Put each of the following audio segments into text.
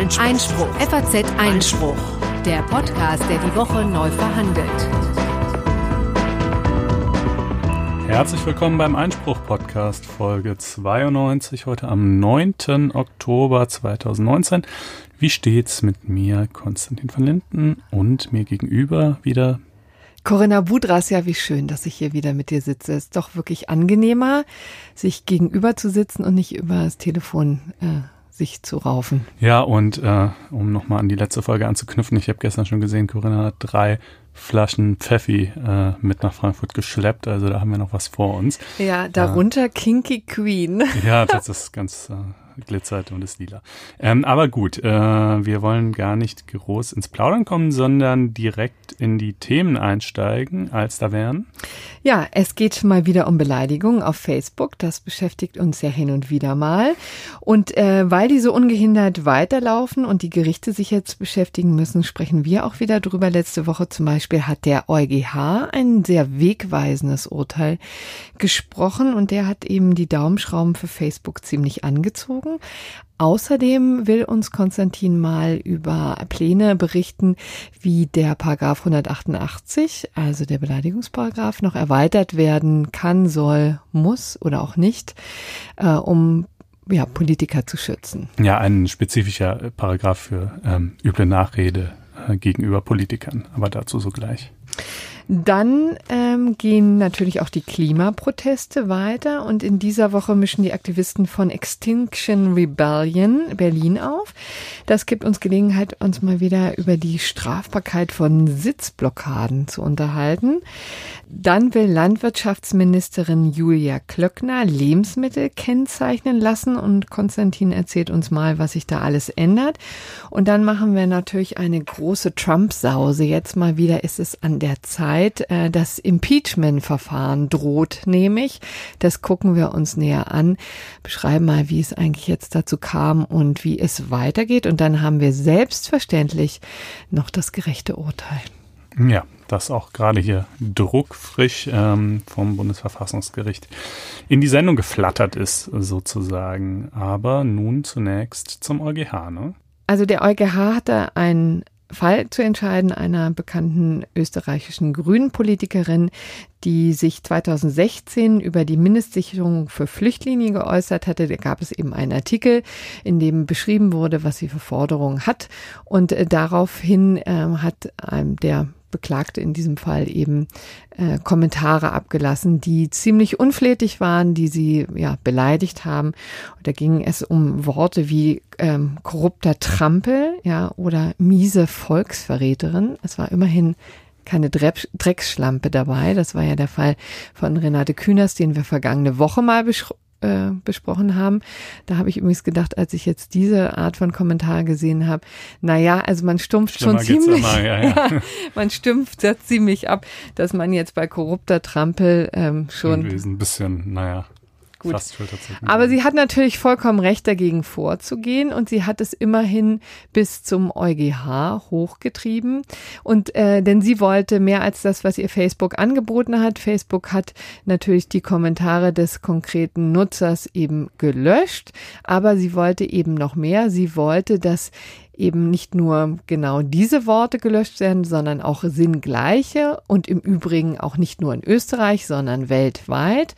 Einspruch. Einspruch. FAZ Einspruch. Der Podcast, der die Woche neu verhandelt. Herzlich willkommen beim Einspruch-Podcast, Folge 92, heute am 9. Oktober 2019. Wie steht's mit mir, Konstantin van Linden, und mir gegenüber wieder Corinna Budras, ja, wie schön, dass ich hier wieder mit dir sitze. Ist doch wirklich angenehmer, sich gegenüber zu sitzen und nicht über das Telefon äh, sich zu raufen. Ja, und äh, um nochmal an die letzte Folge anzuknüpfen, ich habe gestern schon gesehen, Corinna hat drei Flaschen Pfeffi äh, mit nach Frankfurt geschleppt, also da haben wir noch was vor uns. Ja, darunter äh, Kinky Queen. Ja, das ist ganz äh, glitzert und ist lila. Ähm, aber gut, äh, wir wollen gar nicht groß ins Plaudern kommen, sondern direkt in die Themen einsteigen, als da wären. Ja, es geht mal wieder um Beleidigungen auf Facebook. Das beschäftigt uns ja hin und wieder mal. Und äh, weil die so ungehindert weiterlaufen und die Gerichte sich jetzt beschäftigen müssen, sprechen wir auch wieder drüber. Letzte Woche zum Beispiel hat der EuGH ein sehr wegweisendes Urteil gesprochen und der hat eben die Daumenschrauben für Facebook ziemlich angezogen. Außerdem will uns Konstantin mal über Pläne berichten, wie der Paragraph 188, also der Beleidigungsparagraph, noch erweitert werden kann, soll, muss oder auch nicht, äh, um ja, Politiker zu schützen. Ja, ein spezifischer Paragraph für ähm, üble Nachrede äh, gegenüber Politikern, aber dazu sogleich. Dann ähm, gehen natürlich auch die Klimaproteste weiter und in dieser Woche mischen die Aktivisten von Extinction Rebellion Berlin auf. Das gibt uns Gelegenheit, uns mal wieder über die Strafbarkeit von Sitzblockaden zu unterhalten. Dann will Landwirtschaftsministerin Julia Klöckner Lebensmittel kennzeichnen lassen und Konstantin erzählt uns mal, was sich da alles ändert. Und dann machen wir natürlich eine große Trump-Sause. Jetzt mal wieder ist es an der Zeit. Äh, das Impeachment-Verfahren droht nämlich. Das gucken wir uns näher an. Beschreiben mal, wie es eigentlich jetzt dazu kam und wie es weitergeht. Und dann haben wir selbstverständlich noch das gerechte Urteil. Ja, das auch gerade hier druckfrisch ähm, vom Bundesverfassungsgericht in die Sendung geflattert ist, sozusagen. Aber nun zunächst zum EuGH, ne? Also der EuGH hatte einen Fall zu entscheiden einer bekannten österreichischen Grünen-Politikerin, die sich 2016 über die Mindestsicherung für Flüchtlinge geäußert hatte. Da gab es eben einen Artikel, in dem beschrieben wurde, was sie für Forderungen hat. Und äh, daraufhin äh, hat ähm, der Beklagte in diesem Fall eben äh, Kommentare abgelassen, die ziemlich unflätig waren, die sie ja beleidigt haben. Und da ging es um Worte wie ähm, korrupter Trampel, ja, oder miese Volksverräterin. Es war immerhin keine Drecksschlampe dabei. Das war ja der Fall von Renate Künast, den wir vergangene Woche mal äh, besprochen haben. Da habe ich übrigens gedacht, als ich jetzt diese Art von Kommentar gesehen habe, na ja, also man stumpft Schlimmer schon ziemlich, immer, ja, ja. ja, man stumpft das ziemlich ab, dass man jetzt bei korrupter Trampel ähm, schon ein bisschen, naja. Gut. Aber sie hat natürlich vollkommen recht, dagegen vorzugehen und sie hat es immerhin bis zum EuGH hochgetrieben. Und äh, denn sie wollte mehr als das, was ihr Facebook angeboten hat. Facebook hat natürlich die Kommentare des konkreten Nutzers eben gelöscht, aber sie wollte eben noch mehr. Sie wollte, dass eben nicht nur genau diese Worte gelöscht werden, sondern auch sinngleiche und im Übrigen auch nicht nur in Österreich, sondern weltweit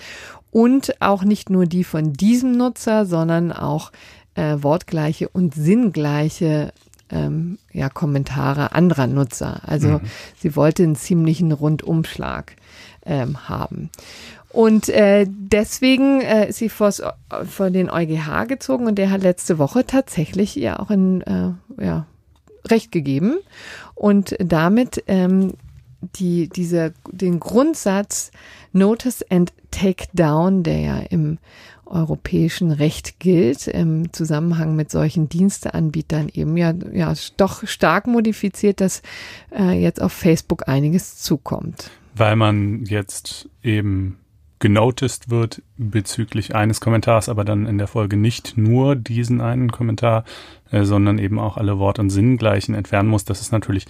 und auch nicht nur die von diesem Nutzer, sondern auch äh, wortgleiche und sinngleiche ähm, ja, Kommentare anderer Nutzer. Also mhm. sie wollte einen ziemlichen Rundumschlag ähm, haben. Und äh, deswegen äh, ist sie vors, vor den EuGH gezogen und der hat letzte Woche tatsächlich ihr auch ein äh, ja, Recht gegeben und damit ähm, die, diese, den Grundsatz Notice and Take Down, der ja im europäischen Recht gilt, im Zusammenhang mit solchen Diensteanbietern eben ja, ja doch stark modifiziert, dass äh, jetzt auf Facebook einiges zukommt. Weil man jetzt eben genoticed wird bezüglich eines Kommentars, aber dann in der Folge nicht nur diesen einen Kommentar, äh, sondern eben auch alle Wort- und Sinngleichen entfernen muss. Das ist natürlich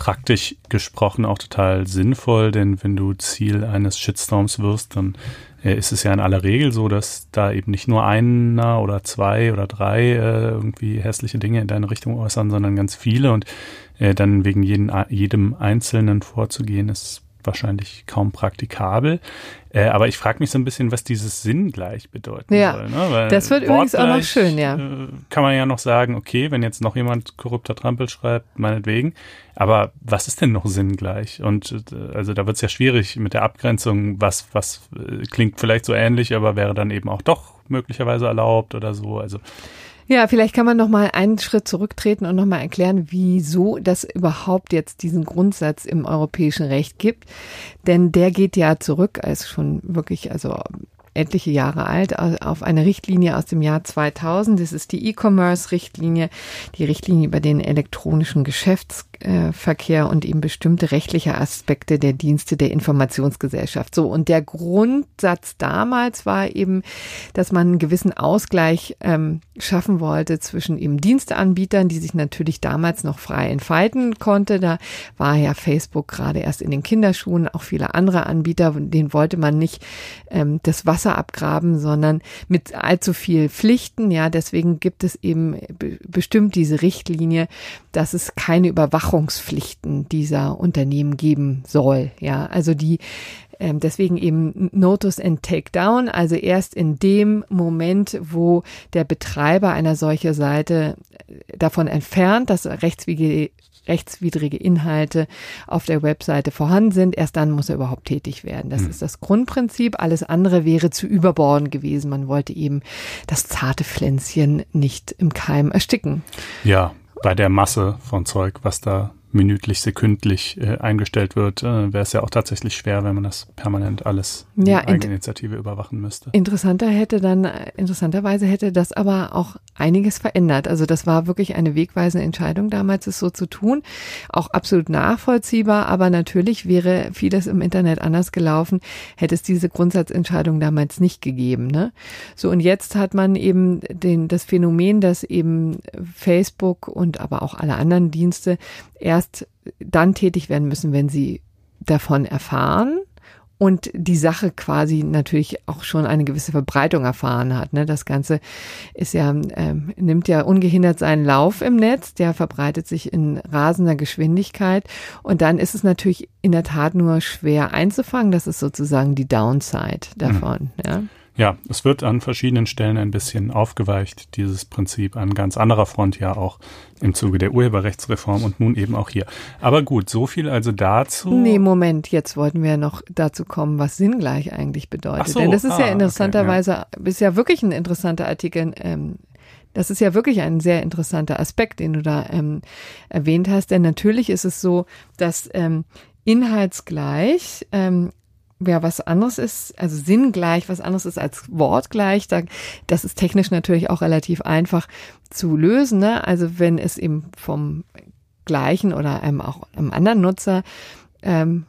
praktisch gesprochen auch total sinnvoll, denn wenn du Ziel eines Shitstorms wirst, dann äh, ist es ja in aller Regel so, dass da eben nicht nur einer oder zwei oder drei äh, irgendwie hässliche Dinge in deine Richtung äußern, sondern ganz viele. Und äh, dann wegen jeden, jedem Einzelnen vorzugehen, ist wahrscheinlich kaum praktikabel. Äh, aber ich frage mich so ein bisschen, was dieses Sinn gleich bedeuten ja, soll. Ne? Das wird übrigens auch noch schön, ja. Äh, kann man ja noch sagen, okay, wenn jetzt noch jemand korrupter Trampel schreibt, meinetwegen. Aber was ist denn noch sinngleich? Und äh, also da wird es ja schwierig mit der Abgrenzung, was, was äh, klingt vielleicht so ähnlich, aber wäre dann eben auch doch möglicherweise erlaubt oder so. Also ja, vielleicht kann man noch mal einen Schritt zurücktreten und noch mal erklären, wieso das überhaupt jetzt diesen Grundsatz im europäischen Recht gibt. Denn der geht ja zurück, als schon wirklich, also etliche Jahre alt, auf eine Richtlinie aus dem Jahr 2000. Das ist die E-Commerce-Richtlinie, die Richtlinie über den elektronischen Geschäftsverkehr und eben bestimmte rechtliche Aspekte der Dienste der Informationsgesellschaft. So, und der Grundsatz damals war eben, dass man einen gewissen Ausgleich ähm, schaffen wollte zwischen eben Diensteanbietern, die sich natürlich damals noch frei entfalten konnte. Da war ja Facebook gerade erst in den Kinderschuhen, auch viele andere Anbieter, denen wollte man nicht ähm, das Wasser abgraben, sondern mit allzu viel Pflichten. Ja, deswegen gibt es eben bestimmt diese Richtlinie, dass es keine Überwachungspflichten dieser Unternehmen geben soll. Ja, also die ähm, deswegen eben Notice and Takedown, also erst in dem Moment, wo der Betreiber einer solchen Seite davon entfernt, dass rechtswidrige rechtswidrige Inhalte auf der Webseite vorhanden sind, erst dann muss er überhaupt tätig werden. Das mhm. ist das Grundprinzip. Alles andere wäre zu überborden gewesen. Man wollte eben das zarte Pflänzchen nicht im Keim ersticken. Ja, bei der Masse von Zeug, was da minütlich, sekündlich äh, eingestellt wird, äh, wäre es ja auch tatsächlich schwer, wenn man das permanent alles ja, in Eigeninitiative überwachen müsste. Interessanter hätte dann, interessanterweise hätte das aber auch einiges verändert. Also das war wirklich eine wegweisende Entscheidung damals, es so zu tun. Auch absolut nachvollziehbar, aber natürlich wäre vieles im Internet anders gelaufen, hätte es diese Grundsatzentscheidung damals nicht gegeben. Ne? So und jetzt hat man eben den, das Phänomen, dass eben Facebook und aber auch alle anderen Dienste erst dann tätig werden müssen, wenn sie davon erfahren und die Sache quasi natürlich auch schon eine gewisse Verbreitung erfahren hat. Ne? Das Ganze ist ja, ähm, nimmt ja ungehindert seinen Lauf im Netz, der verbreitet sich in rasender Geschwindigkeit und dann ist es natürlich in der Tat nur schwer einzufangen. Das ist sozusagen die Downside davon. Mhm. Ja? Ja, es wird an verschiedenen Stellen ein bisschen aufgeweicht, dieses Prinzip an ganz anderer Front ja auch im Zuge der Urheberrechtsreform und nun eben auch hier. Aber gut, so viel also dazu. Nee, Moment, jetzt wollten wir noch dazu kommen, was sinngleich eigentlich bedeutet. So, Denn das ist ah, ja interessanterweise, okay, ja. ist ja wirklich ein interessanter Artikel. Ähm, das ist ja wirklich ein sehr interessanter Aspekt, den du da ähm, erwähnt hast. Denn natürlich ist es so, dass ähm, inhaltsgleich ähm, ja was anderes ist, also sinngleich was anderes ist als wortgleich. Da, das ist technisch natürlich auch relativ einfach zu lösen. Ne? Also wenn es eben vom gleichen oder einem auch einem anderen Nutzer ähm,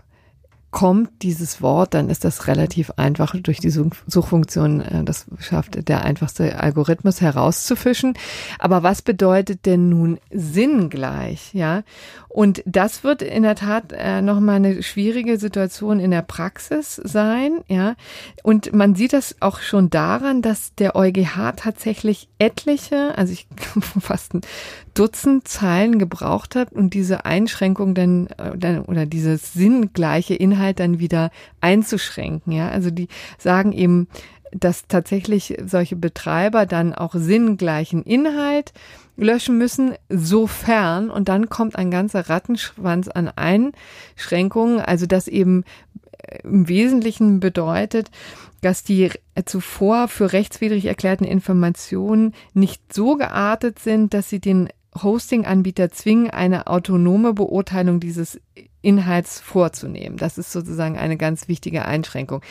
kommt dieses Wort, dann ist das relativ einfach durch die Suchfunktion, äh, das schafft der einfachste Algorithmus herauszufischen. Aber was bedeutet denn nun sinngleich, ja? Und das wird in der Tat äh, nochmal eine schwierige Situation in der Praxis sein, ja. Und man sieht das auch schon daran, dass der EuGH tatsächlich etliche, also ich fast ein Dutzend Zeilen gebraucht hat und diese Einschränkung dann, äh, dann oder dieses sinngleiche Inhalt dann wieder einzuschränken, ja. Also die sagen eben, dass tatsächlich solche Betreiber dann auch sinngleichen Inhalt löschen müssen, sofern, und dann kommt ein ganzer Rattenschwanz an Einschränkungen, also das eben äh, im Wesentlichen bedeutet, dass die zuvor für rechtswidrig erklärten Informationen nicht so geartet sind, dass sie den Hosting-Anbieter zwingen, eine autonome Beurteilung dieses Inhalts vorzunehmen. Das ist sozusagen eine ganz wichtige Einschränkung.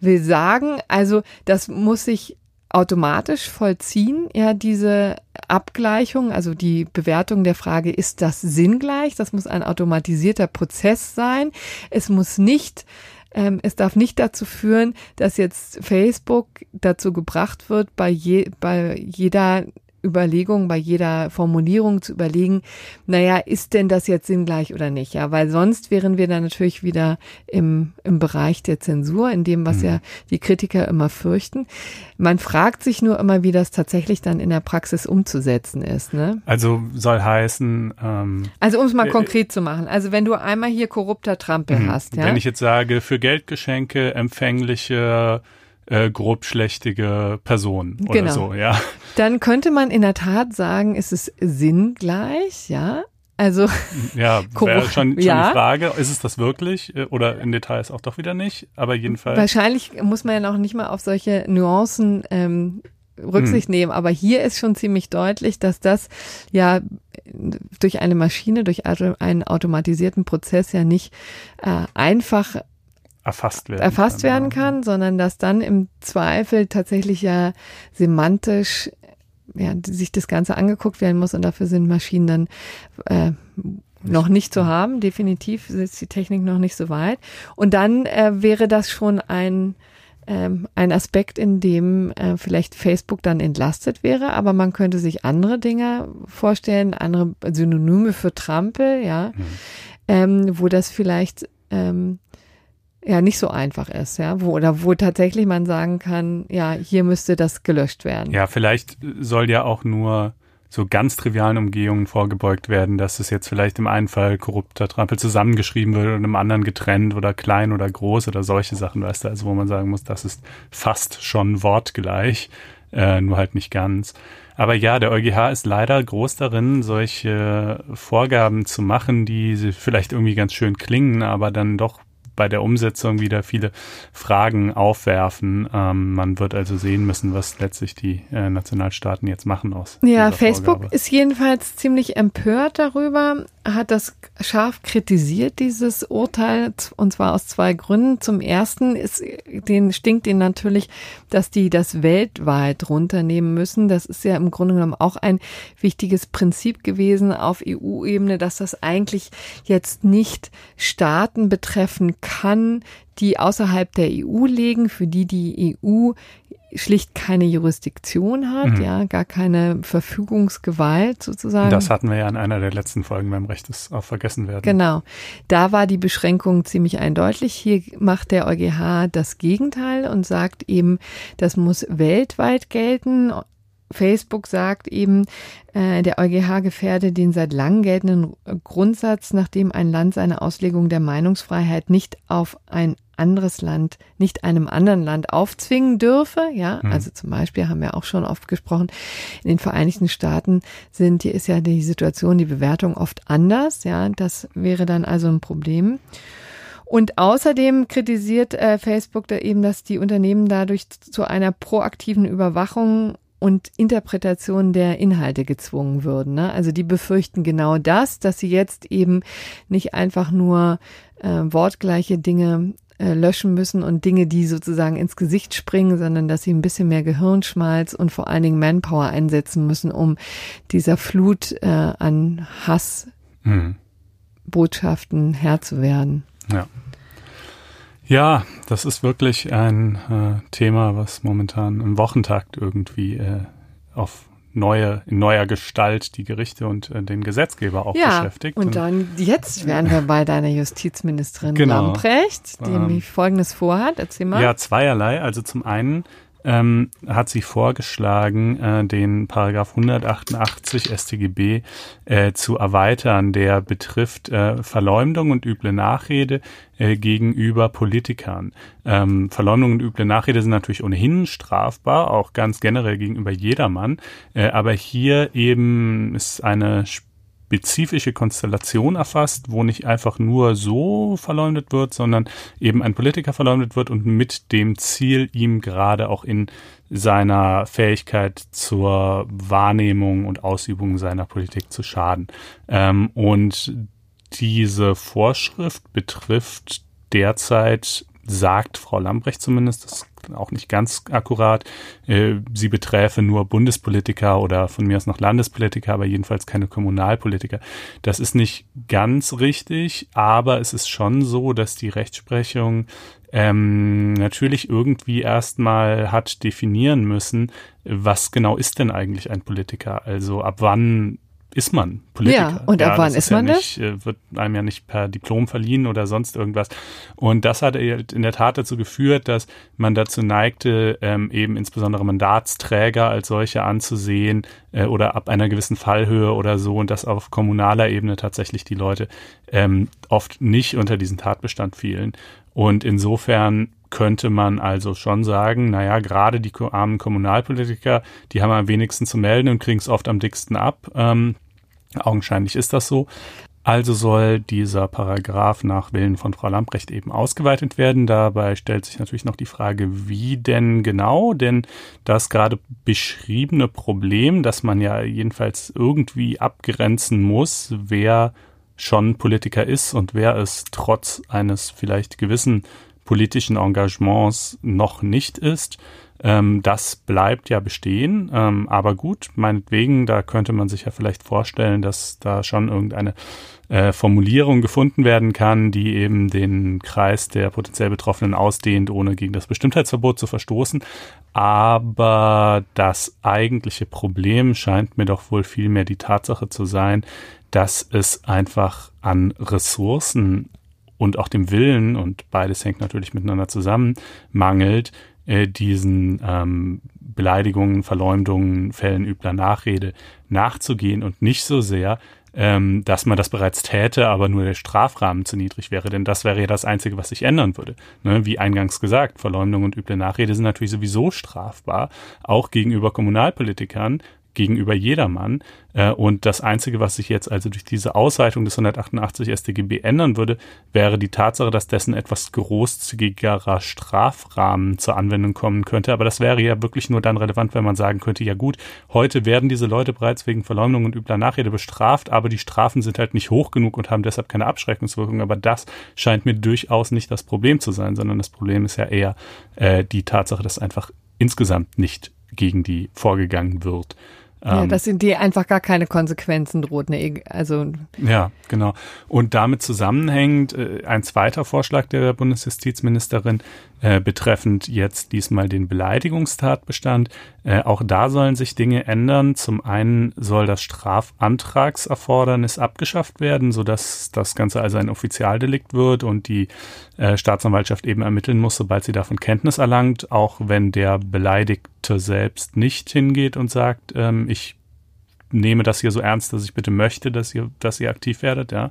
Will sagen, also das muss sich automatisch vollziehen, ja, diese Abgleichung, also die Bewertung der Frage, ist das sinngleich? Das muss ein automatisierter Prozess sein. Es muss nicht ähm, es darf nicht dazu führen, dass jetzt Facebook dazu gebracht wird, bei, je, bei jeder Überlegung, bei jeder Formulierung zu überlegen, naja, ist denn das jetzt sinngleich oder nicht? Ja, weil sonst wären wir dann natürlich wieder im, im Bereich der Zensur, in dem, was mhm. ja die Kritiker immer fürchten. Man fragt sich nur immer, wie das tatsächlich dann in der Praxis umzusetzen ist. Ne? Also soll heißen. Ähm, also um es mal äh, konkret zu machen. Also wenn du einmal hier korrupter Trampel mhm. hast, ja. Wenn ich jetzt sage, für Geldgeschenke empfängliche äh, grobschlächtige Person genau. oder so, ja. Dann könnte man in der Tat sagen, ist es sinngleich, ja. Also ja, wäre schon, schon ja. die Frage, ist es das wirklich äh, oder in Details auch doch wieder nicht, aber jedenfalls. Wahrscheinlich muss man ja noch nicht mal auf solche Nuancen ähm, Rücksicht hm. nehmen, aber hier ist schon ziemlich deutlich, dass das ja durch eine Maschine, durch einen automatisierten Prozess ja nicht äh, einfach erfasst werden erfasst kann, werden kann, sondern dass dann im Zweifel tatsächlich ja semantisch ja, sich das Ganze angeguckt werden muss und dafür sind Maschinen dann äh, noch nicht zu haben. Definitiv ist die Technik noch nicht so weit. Und dann äh, wäre das schon ein ähm, ein Aspekt, in dem äh, vielleicht Facebook dann entlastet wäre, aber man könnte sich andere Dinge vorstellen, andere Synonyme für Trampel, ja, mhm. ähm, wo das vielleicht ähm, ja nicht so einfach ist, ja, wo oder wo tatsächlich man sagen kann, ja, hier müsste das gelöscht werden. Ja, vielleicht soll ja auch nur so ganz trivialen Umgehungen vorgebeugt werden, dass es jetzt vielleicht im einen Fall korrupter Trampel zusammengeschrieben wird und im anderen getrennt oder klein oder groß oder solche Sachen, weißt du, also wo man sagen muss, das ist fast schon wortgleich, äh, nur halt nicht ganz. Aber ja, der EuGH ist leider groß darin, solche Vorgaben zu machen, die vielleicht irgendwie ganz schön klingen, aber dann doch bei der Umsetzung wieder viele Fragen aufwerfen. Ähm, man wird also sehen müssen, was letztlich die äh, Nationalstaaten jetzt machen aus. Ja, Facebook Vorgabe. ist jedenfalls ziemlich empört darüber, hat das scharf kritisiert, dieses Urteil, und zwar aus zwei Gründen. Zum ersten ist, den stinkt ihnen natürlich, dass die das weltweit runternehmen müssen. Das ist ja im Grunde genommen auch ein wichtiges Prinzip gewesen auf EU-Ebene, dass das eigentlich jetzt nicht Staaten betreffen kann, die außerhalb der EU liegen, für die die EU schlicht keine Jurisdiktion hat, mhm. ja, gar keine Verfügungsgewalt sozusagen. Das hatten wir ja in einer der letzten Folgen beim Recht des auch vergessen werden. Genau. Da war die Beschränkung ziemlich eindeutig. Hier macht der EuGH das Gegenteil und sagt eben, das muss weltweit gelten. Facebook sagt eben, äh, der EuGH gefährde den seit langem geltenden Grundsatz, nachdem ein Land seine Auslegung der Meinungsfreiheit nicht auf ein anderes Land, nicht einem anderen Land aufzwingen dürfe. Ja, mhm. also zum Beispiel haben wir auch schon oft gesprochen, in den Vereinigten Staaten sind, hier ist ja die Situation, die Bewertung oft anders. Ja, das wäre dann also ein Problem. Und außerdem kritisiert äh, Facebook da eben, dass die Unternehmen dadurch zu einer proaktiven Überwachung und Interpretation der Inhalte gezwungen würden. Ne? Also die befürchten genau das, dass sie jetzt eben nicht einfach nur äh, wortgleiche Dinge äh, löschen müssen und Dinge, die sozusagen ins Gesicht springen, sondern dass sie ein bisschen mehr Gehirnschmalz und vor allen Dingen Manpower einsetzen müssen, um dieser Flut äh, an Hassbotschaften mhm. Herr zu werden. Ja. Ja, das ist wirklich ein äh, Thema, was momentan im Wochentakt irgendwie äh, auf neue, in neuer Gestalt die Gerichte und äh, den Gesetzgeber auch ja, beschäftigt. Und dann jetzt wären wir bei deiner Justizministerin genau, Lamprecht, die ähm, Folgendes vorhat. Erzähl mal. Ja, zweierlei. Also zum einen ähm, hat sie vorgeschlagen, äh, den Paragraph 188 StGB äh, zu erweitern, der betrifft äh, Verleumdung und üble Nachrede äh, gegenüber Politikern. Ähm, Verleumdung und üble Nachrede sind natürlich ohnehin strafbar, auch ganz generell gegenüber jedermann, äh, aber hier eben ist eine spezifische Konstellation erfasst, wo nicht einfach nur so verleumdet wird, sondern eben ein Politiker verleumdet wird und mit dem Ziel, ihm gerade auch in seiner Fähigkeit zur Wahrnehmung und Ausübung seiner Politik zu schaden. Ähm, und diese Vorschrift betrifft derzeit, sagt Frau Lambrecht zumindest, das auch nicht ganz akkurat. Äh, sie beträfe nur Bundespolitiker oder von mir aus noch Landespolitiker, aber jedenfalls keine Kommunalpolitiker. Das ist nicht ganz richtig, aber es ist schon so, dass die Rechtsprechung ähm, natürlich irgendwie erstmal hat definieren müssen, was genau ist denn eigentlich ein Politiker? Also ab wann ist man Politiker. Ja, und ab ja, wann ist, man ja nicht, das? Äh, wird einem ja nicht per Diplom verliehen oder sonst irgendwas. Und das hat in der Tat dazu geführt, dass man dazu neigte, ähm, eben insbesondere Mandatsträger als solche anzusehen äh, oder ab einer gewissen Fallhöhe oder so und dass auf kommunaler Ebene tatsächlich die Leute ähm, oft nicht unter diesen Tatbestand fielen. Und insofern könnte man also schon sagen, naja, gerade die armen Kommunalpolitiker, die haben am wenigsten zu melden und kriegen es oft am dicksten ab. Ähm, augenscheinlich ist das so. Also soll dieser Paragraph nach Willen von Frau Lamprecht eben ausgeweitet werden. Dabei stellt sich natürlich noch die Frage, wie denn genau? Denn das gerade beschriebene Problem, dass man ja jedenfalls irgendwie abgrenzen muss, wer schon Politiker ist und wer es trotz eines vielleicht gewissen politischen Engagements noch nicht ist. Ähm, das bleibt ja bestehen. Ähm, aber gut, meinetwegen, da könnte man sich ja vielleicht vorstellen, dass da schon irgendeine äh, Formulierung gefunden werden kann, die eben den Kreis der potenziell Betroffenen ausdehnt, ohne gegen das Bestimmtheitsverbot zu verstoßen. Aber das eigentliche Problem scheint mir doch wohl vielmehr die Tatsache zu sein, dass es einfach an Ressourcen und auch dem Willen, und beides hängt natürlich miteinander zusammen, mangelt, äh, diesen ähm, Beleidigungen, Verleumdungen, Fällen übler Nachrede nachzugehen und nicht so sehr, ähm, dass man das bereits täte, aber nur der Strafrahmen zu niedrig wäre. Denn das wäre ja das Einzige, was sich ändern würde. Ne? Wie eingangs gesagt, Verleumdung und üble Nachrede sind natürlich sowieso strafbar, auch gegenüber Kommunalpolitikern, gegenüber jedermann. Äh, und das Einzige, was sich jetzt also durch diese Ausweitung des 188 StGB ändern würde, wäre die Tatsache, dass dessen etwas großzügigerer Strafrahmen zur Anwendung kommen könnte. Aber das wäre ja wirklich nur dann relevant, wenn man sagen könnte, ja gut, heute werden diese Leute bereits wegen Verleumdung und übler Nachrede bestraft, aber die Strafen sind halt nicht hoch genug und haben deshalb keine Abschreckungswirkung. Aber das scheint mir durchaus nicht das Problem zu sein, sondern das Problem ist ja eher äh, die Tatsache, dass einfach insgesamt nicht gegen die vorgegangen wird. Ja, ähm, dass in die einfach gar keine Konsequenzen droht. Ne? Also ja, genau. Und damit zusammenhängt äh, ein zweiter Vorschlag der Bundesjustizministerin äh, betreffend jetzt diesmal den Beleidigungstatbestand. Äh, auch da sollen sich Dinge ändern. Zum einen soll das Strafantragserfordernis abgeschafft werden, sodass das Ganze also ein Offizialdelikt wird und die äh, Staatsanwaltschaft eben ermitteln muss, sobald sie davon Kenntnis erlangt, auch wenn der Beleidigte selbst nicht hingeht und sagt, ähm, ich nehme das hier so ernst, dass ich bitte möchte, dass ihr, dass ihr aktiv werdet, ja.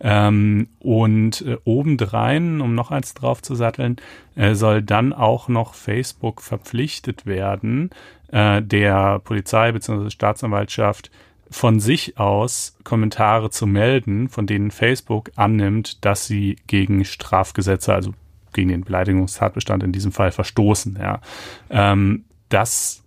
Ähm, und äh, obendrein, um noch eins drauf zu satteln, äh, soll dann auch noch Facebook verpflichtet werden, äh, der Polizei bzw. Staatsanwaltschaft von sich aus Kommentare zu melden, von denen Facebook annimmt, dass sie gegen Strafgesetze, also gegen den Beleidigungstatbestand in diesem Fall verstoßen. Ja. Ähm, das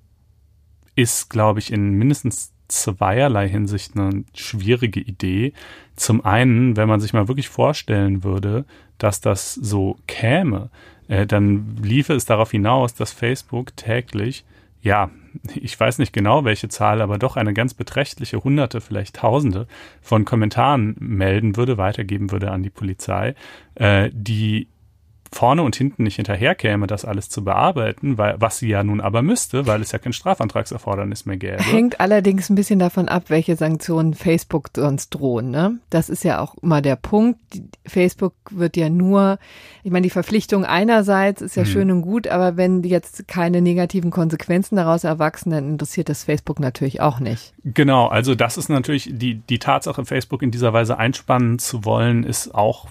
ist, glaube ich, in mindestens zweierlei Hinsicht eine schwierige Idee. Zum einen, wenn man sich mal wirklich vorstellen würde, dass das so käme, äh, dann liefe es darauf hinaus, dass Facebook täglich, ja, ich weiß nicht genau welche Zahl, aber doch eine ganz beträchtliche Hunderte, vielleicht Tausende von Kommentaren melden würde, weitergeben würde an die Polizei, äh, die vorne und hinten nicht hinterherkäme, das alles zu bearbeiten, weil was sie ja nun aber müsste, weil es ja kein Strafantragserfordernis mehr gäbe. Hängt allerdings ein bisschen davon ab, welche Sanktionen Facebook sonst drohen. Ne? Das ist ja auch immer der Punkt. Facebook wird ja nur, ich meine, die Verpflichtung einerseits ist ja hm. schön und gut, aber wenn jetzt keine negativen Konsequenzen daraus erwachsen, dann interessiert das Facebook natürlich auch nicht. Genau, also das ist natürlich die, die Tatsache, Facebook in dieser Weise einspannen zu wollen, ist auch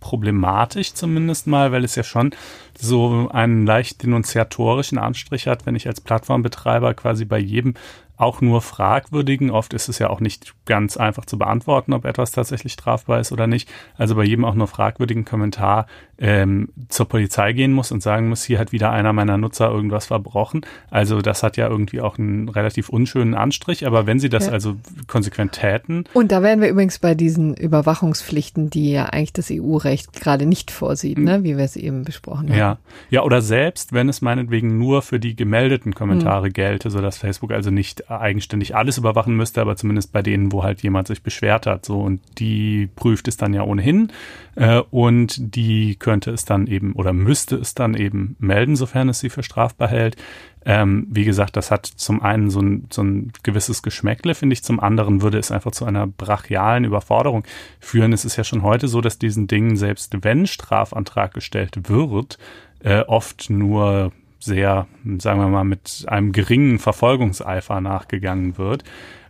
problematisch zumindest mal, weil es ja schon so einen leicht denunziatorischen Anstrich hat, wenn ich als Plattformbetreiber quasi bei jedem auch nur fragwürdigen. Oft ist es ja auch nicht ganz einfach zu beantworten, ob etwas tatsächlich strafbar ist oder nicht. Also bei jedem auch nur fragwürdigen Kommentar ähm, zur Polizei gehen muss und sagen muss, hier hat wieder einer meiner Nutzer irgendwas verbrochen. Also das hat ja irgendwie auch einen relativ unschönen Anstrich. Aber wenn sie das ja. also konsequent täten. Und da wären wir übrigens bei diesen Überwachungspflichten, die ja eigentlich das EU-Recht gerade nicht vorsieht, ne? wie wir es eben besprochen haben. Ja, ja oder selbst, wenn es meinetwegen nur für die gemeldeten Kommentare mhm. gelte, sodass Facebook also nicht eigenständig alles überwachen müsste, aber zumindest bei denen, wo halt jemand sich beschwert hat. So und die prüft es dann ja ohnehin äh, und die könnte es dann eben oder müsste es dann eben melden, sofern es sie für strafbar hält. Ähm, wie gesagt, das hat zum einen so ein, so ein gewisses Geschmäckle, finde ich. Zum anderen würde es einfach zu einer brachialen Überforderung führen. Es ist ja schon heute so, dass diesen Dingen, selbst wenn Strafantrag gestellt wird, äh, oft nur sehr, sagen wir mal, mit einem geringen Verfolgungseifer nachgegangen wird.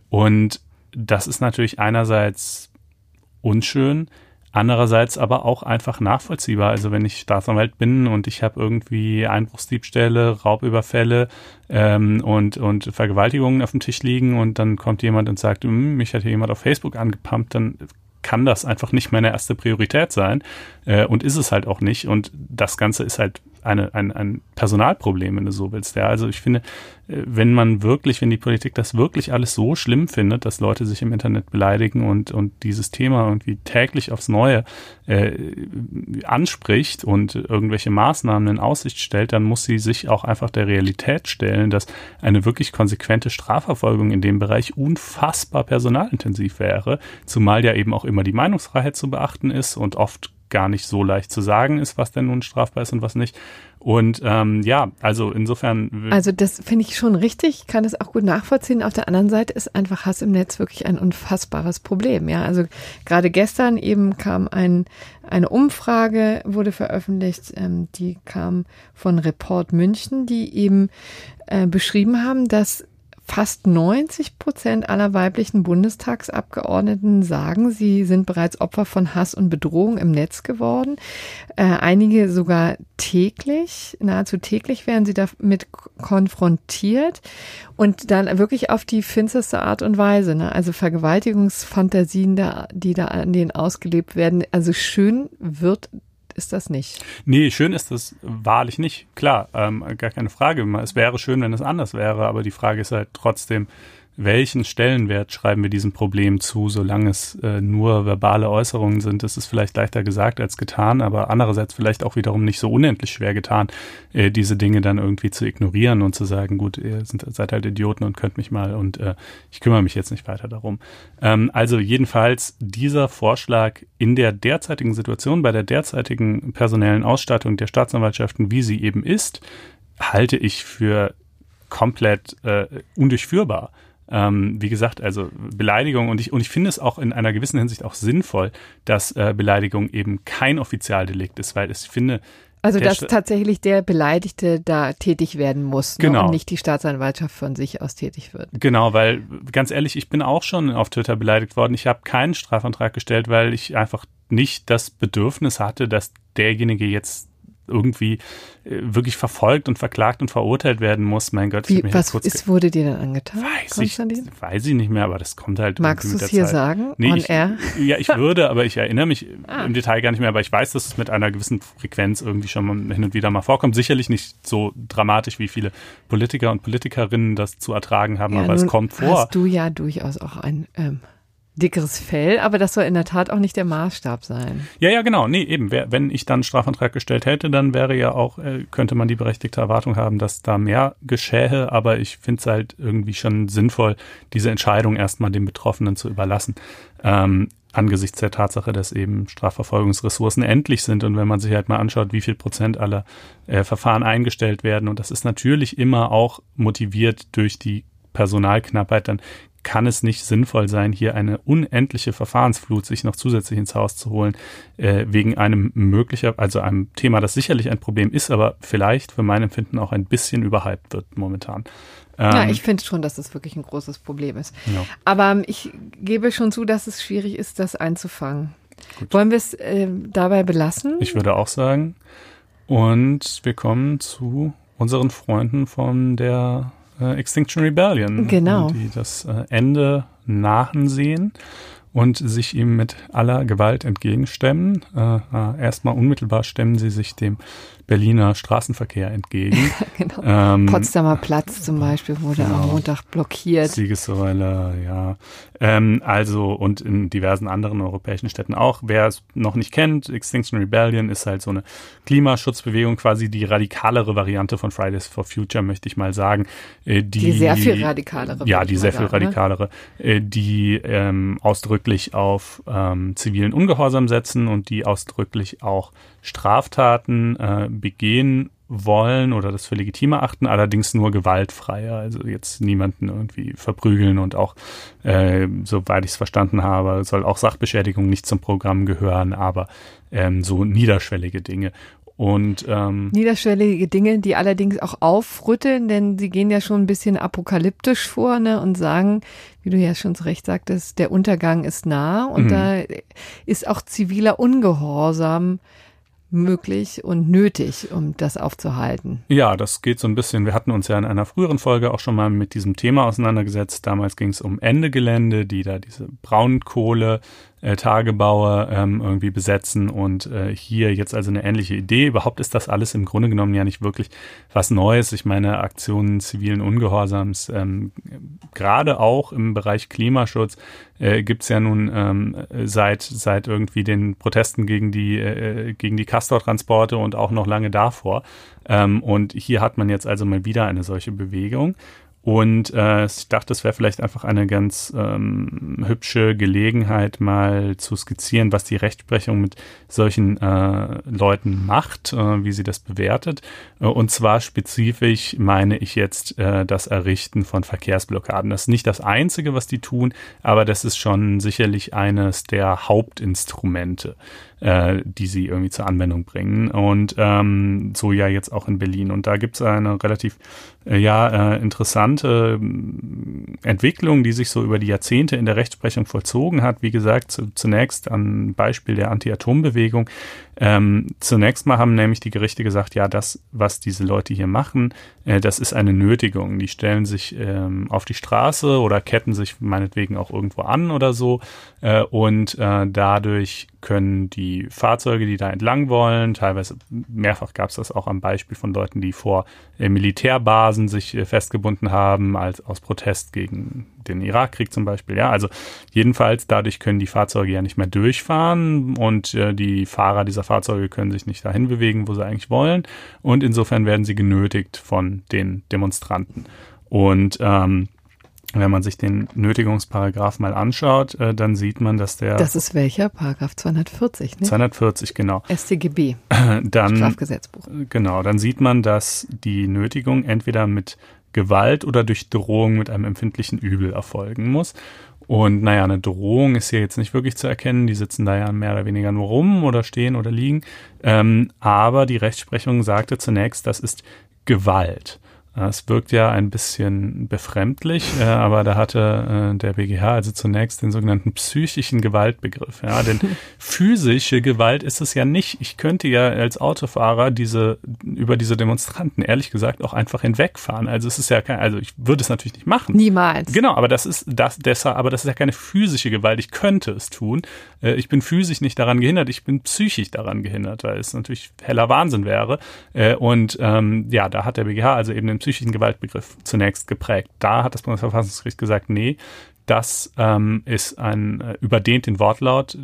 Und das ist natürlich einerseits unschön, andererseits aber auch einfach nachvollziehbar. Also wenn ich Staatsanwalt bin und ich habe irgendwie Einbruchsdiebstähle, Raubüberfälle ähm, und, und Vergewaltigungen auf dem Tisch liegen und dann kommt jemand und sagt, hm, mich hat hier jemand auf Facebook angepumpt, dann kann das einfach nicht meine erste Priorität sein äh, und ist es halt auch nicht. Und das Ganze ist halt eine, ein, ein Personalproblem, wenn du so willst. Ja, also ich finde, äh, wenn man wirklich, wenn die Politik das wirklich alles so schlimm findet, dass Leute sich im Internet beleidigen und, und dieses Thema irgendwie täglich aufs Neue äh, anspricht und irgendwelche Maßnahmen in Aussicht stellt, dann muss sie sich auch einfach der Realität stellen, dass eine wirklich konsequente Strafverfolgung in dem Bereich unfassbar personalintensiv wäre, zumal ja eben auch immer die Meinungsfreiheit zu beachten ist und oft gar nicht so leicht zu sagen ist, was denn nun strafbar ist und was nicht. Und ähm, ja, also insofern. Also das finde ich schon richtig, kann es auch gut nachvollziehen. Auf der anderen Seite ist einfach Hass im Netz wirklich ein unfassbares Problem. Ja, also gerade gestern eben kam ein, eine Umfrage, wurde veröffentlicht, ähm, die kam von Report München, die eben äh, beschrieben haben, dass Fast 90 Prozent aller weiblichen Bundestagsabgeordneten sagen, sie sind bereits Opfer von Hass und Bedrohung im Netz geworden. Äh, einige sogar täglich, nahezu täglich werden sie damit konfrontiert und dann wirklich auf die finsterste Art und Weise. Ne? Also Vergewaltigungsfantasien, da, die da an denen ausgelebt werden. Also schön wird ist das nicht. Nee, schön ist das wahrlich nicht. Klar, ähm, gar keine Frage. Es wäre schön, wenn es anders wäre, aber die Frage ist halt trotzdem, welchen Stellenwert schreiben wir diesem Problem zu, solange es äh, nur verbale Äußerungen sind. Das ist vielleicht leichter gesagt als getan, aber andererseits vielleicht auch wiederum nicht so unendlich schwer getan, äh, diese Dinge dann irgendwie zu ignorieren und zu sagen, gut, ihr sind, seid halt Idioten und könnt mich mal und äh, ich kümmere mich jetzt nicht weiter darum. Ähm, also jedenfalls dieser Vorschlag in der derzeitigen Situation, bei der derzeitigen personellen Ausstattung der Staatsanwaltschaften, wie sie eben ist, halte ich für komplett äh, undurchführbar. Ähm, wie gesagt, also Beleidigung und ich, und ich finde es auch in einer gewissen Hinsicht auch sinnvoll, dass äh, Beleidigung eben kein Offizialdelikt ist, weil ich finde, also dass tatsächlich der Beleidigte da tätig werden muss ne, genau. und nicht die Staatsanwaltschaft von sich aus tätig wird. Genau, weil ganz ehrlich, ich bin auch schon auf Twitter beleidigt worden. Ich habe keinen Strafantrag gestellt, weil ich einfach nicht das Bedürfnis hatte, dass derjenige jetzt irgendwie äh, wirklich verfolgt und verklagt und verurteilt werden muss. Mein Gott, Wie, was ist, wurde dir dann angetan? Weiß ich, weiß ich nicht mehr, aber das kommt halt. Magst du es hier Zeit. sagen? Nee, ich? Ja, ich würde, aber ich erinnere mich ah. im Detail gar nicht mehr, aber ich weiß, dass es mit einer gewissen Frequenz irgendwie schon mal hin und wieder mal vorkommt. Sicherlich nicht so dramatisch, wie viele Politiker und Politikerinnen das zu ertragen haben, ja, aber es kommt vor. Hast du ja durchaus auch ein ähm, dickeres Fell, aber das soll in der Tat auch nicht der Maßstab sein. Ja, ja, genau. Nee, eben. Wenn ich dann Strafantrag gestellt hätte, dann wäre ja auch, äh, könnte man die berechtigte Erwartung haben, dass da mehr geschähe. Aber ich finde es halt irgendwie schon sinnvoll, diese Entscheidung erstmal den Betroffenen zu überlassen. Ähm, angesichts der Tatsache, dass eben Strafverfolgungsressourcen endlich sind und wenn man sich halt mal anschaut, wie viel Prozent aller äh, Verfahren eingestellt werden und das ist natürlich immer auch motiviert durch die Personalknappheit, dann kann es nicht sinnvoll sein, hier eine unendliche Verfahrensflut sich noch zusätzlich ins Haus zu holen, äh, wegen einem möglicher, also einem Thema, das sicherlich ein Problem ist, aber vielleicht für mein Empfinden auch ein bisschen überhyped wird momentan. Ähm, ja, ich finde schon, dass das wirklich ein großes Problem ist. Ja. Aber ähm, ich gebe schon zu, dass es schwierig ist, das einzufangen. Gut. Wollen wir es äh, dabei belassen? Ich würde auch sagen. Und wir kommen zu unseren Freunden von der äh, Extinction Rebellion, genau. die das äh, Ende nahen sehen und sich ihm mit aller Gewalt entgegenstemmen. Äh, äh, erstmal unmittelbar stemmen sie sich dem Berliner Straßenverkehr entgegen. genau. Ähm, Potsdamer Platz zum Beispiel wurde genau. am Montag blockiert. Siegessäule, ja. Ähm, also und in diversen anderen europäischen Städten auch. Wer es noch nicht kennt, Extinction Rebellion ist halt so eine Klimaschutzbewegung, quasi die radikalere Variante von Fridays for Future, möchte ich mal sagen. Äh, die, die sehr viel radikalere. Ja, die sehr viel sagen, ne? radikalere, ne? die ähm, ausdrücklich auf ähm, zivilen Ungehorsam setzen und die ausdrücklich auch Straftaten äh, begehen wollen oder das für legitim erachten, allerdings nur gewaltfreier. Also jetzt niemanden irgendwie verprügeln und auch, äh, soweit ich es verstanden habe, soll auch Sachbeschädigung nicht zum Programm gehören, aber ähm, so niederschwellige Dinge. Und ähm, niederschwellige Dinge, die allerdings auch aufrütteln, denn sie gehen ja schon ein bisschen apokalyptisch vor ne, und sagen, wie du ja schon zu Recht sagtest, der Untergang ist nah und mhm. da ist auch ziviler Ungehorsam möglich und nötig, um das aufzuhalten. Ja, das geht so ein bisschen. Wir hatten uns ja in einer früheren Folge auch schon mal mit diesem Thema auseinandergesetzt. Damals ging es um Ende Gelände, die da diese Braunkohle äh, Tagebaue ähm, irgendwie besetzen und äh, hier jetzt also eine ähnliche Idee. Überhaupt ist das alles im Grunde genommen ja nicht wirklich was Neues. Ich meine, Aktionen zivilen Ungehorsams, ähm, gerade auch im Bereich Klimaschutz, äh, gibt ja nun ähm, seit, seit irgendwie den Protesten gegen die, äh, gegen die Castor-Transporte und auch noch lange davor. Ähm, und hier hat man jetzt also mal wieder eine solche Bewegung. Und äh, ich dachte, es wäre vielleicht einfach eine ganz ähm, hübsche Gelegenheit, mal zu skizzieren, was die Rechtsprechung mit solchen äh, Leuten macht, äh, wie sie das bewertet. Äh, und zwar spezifisch meine ich jetzt äh, das Errichten von Verkehrsblockaden. Das ist nicht das Einzige, was die tun, aber das ist schon sicherlich eines der Hauptinstrumente äh, die sie irgendwie zur Anwendung bringen. Und ähm, so ja jetzt auch in Berlin. Und da gibt es eine relativ äh, ja äh, interessante äh, Entwicklung, die sich so über die Jahrzehnte in der Rechtsprechung vollzogen hat. Wie gesagt, zu, zunächst an Beispiel der Anti-Atom-Bewegung. Ähm, zunächst mal haben nämlich die Gerichte gesagt, ja, das, was diese Leute hier machen, äh, das ist eine Nötigung. Die stellen sich ähm, auf die Straße oder ketten sich meinetwegen auch irgendwo an oder so. Äh, und äh, dadurch können die Fahrzeuge, die da entlang wollen, teilweise mehrfach gab es das auch am Beispiel von Leuten, die vor äh, Militärbasen sich äh, festgebunden haben, als aus Protest gegen den Irakkrieg zum Beispiel. Ja, also jedenfalls dadurch können die Fahrzeuge ja nicht mehr durchfahren und äh, die Fahrer dieser Fahrzeuge können sich nicht dahin bewegen, wo sie eigentlich wollen. Und insofern werden sie genötigt von den Demonstranten. Und ähm, wenn man sich den Nötigungsparagraph mal anschaut, äh, dann sieht man, dass der. Das ist welcher? Paragraph 240, ne? 240, genau. StGB. Dann, Strafgesetzbuch. Genau, dann sieht man, dass die Nötigung entweder mit Gewalt oder durch Drohung mit einem empfindlichen Übel erfolgen muss. Und naja, eine Drohung ist hier jetzt nicht wirklich zu erkennen. Die sitzen da ja mehr oder weniger nur rum oder stehen oder liegen. Ähm, aber die Rechtsprechung sagte zunächst, das ist Gewalt. Es wirkt ja ein bisschen befremdlich, äh, aber da hatte äh, der BGH also zunächst den sogenannten psychischen Gewaltbegriff. Ja, denn physische Gewalt ist es ja nicht. Ich könnte ja als Autofahrer diese über diese Demonstranten ehrlich gesagt auch einfach hinwegfahren. Also es ist ja kein, also ich würde es natürlich nicht machen. Niemals. Genau, aber das ist das deshalb, aber das ist ja keine physische Gewalt. Ich könnte es tun. Äh, ich bin physisch nicht daran gehindert. Ich bin psychisch daran gehindert, weil es natürlich heller Wahnsinn wäre. Äh, und ähm, ja, da hat der BGH also eben den psychischen Gewaltbegriff zunächst geprägt. Da hat das Bundesverfassungsgericht gesagt, nee, das ähm, ist ein äh, überdehnt den Wortlaut.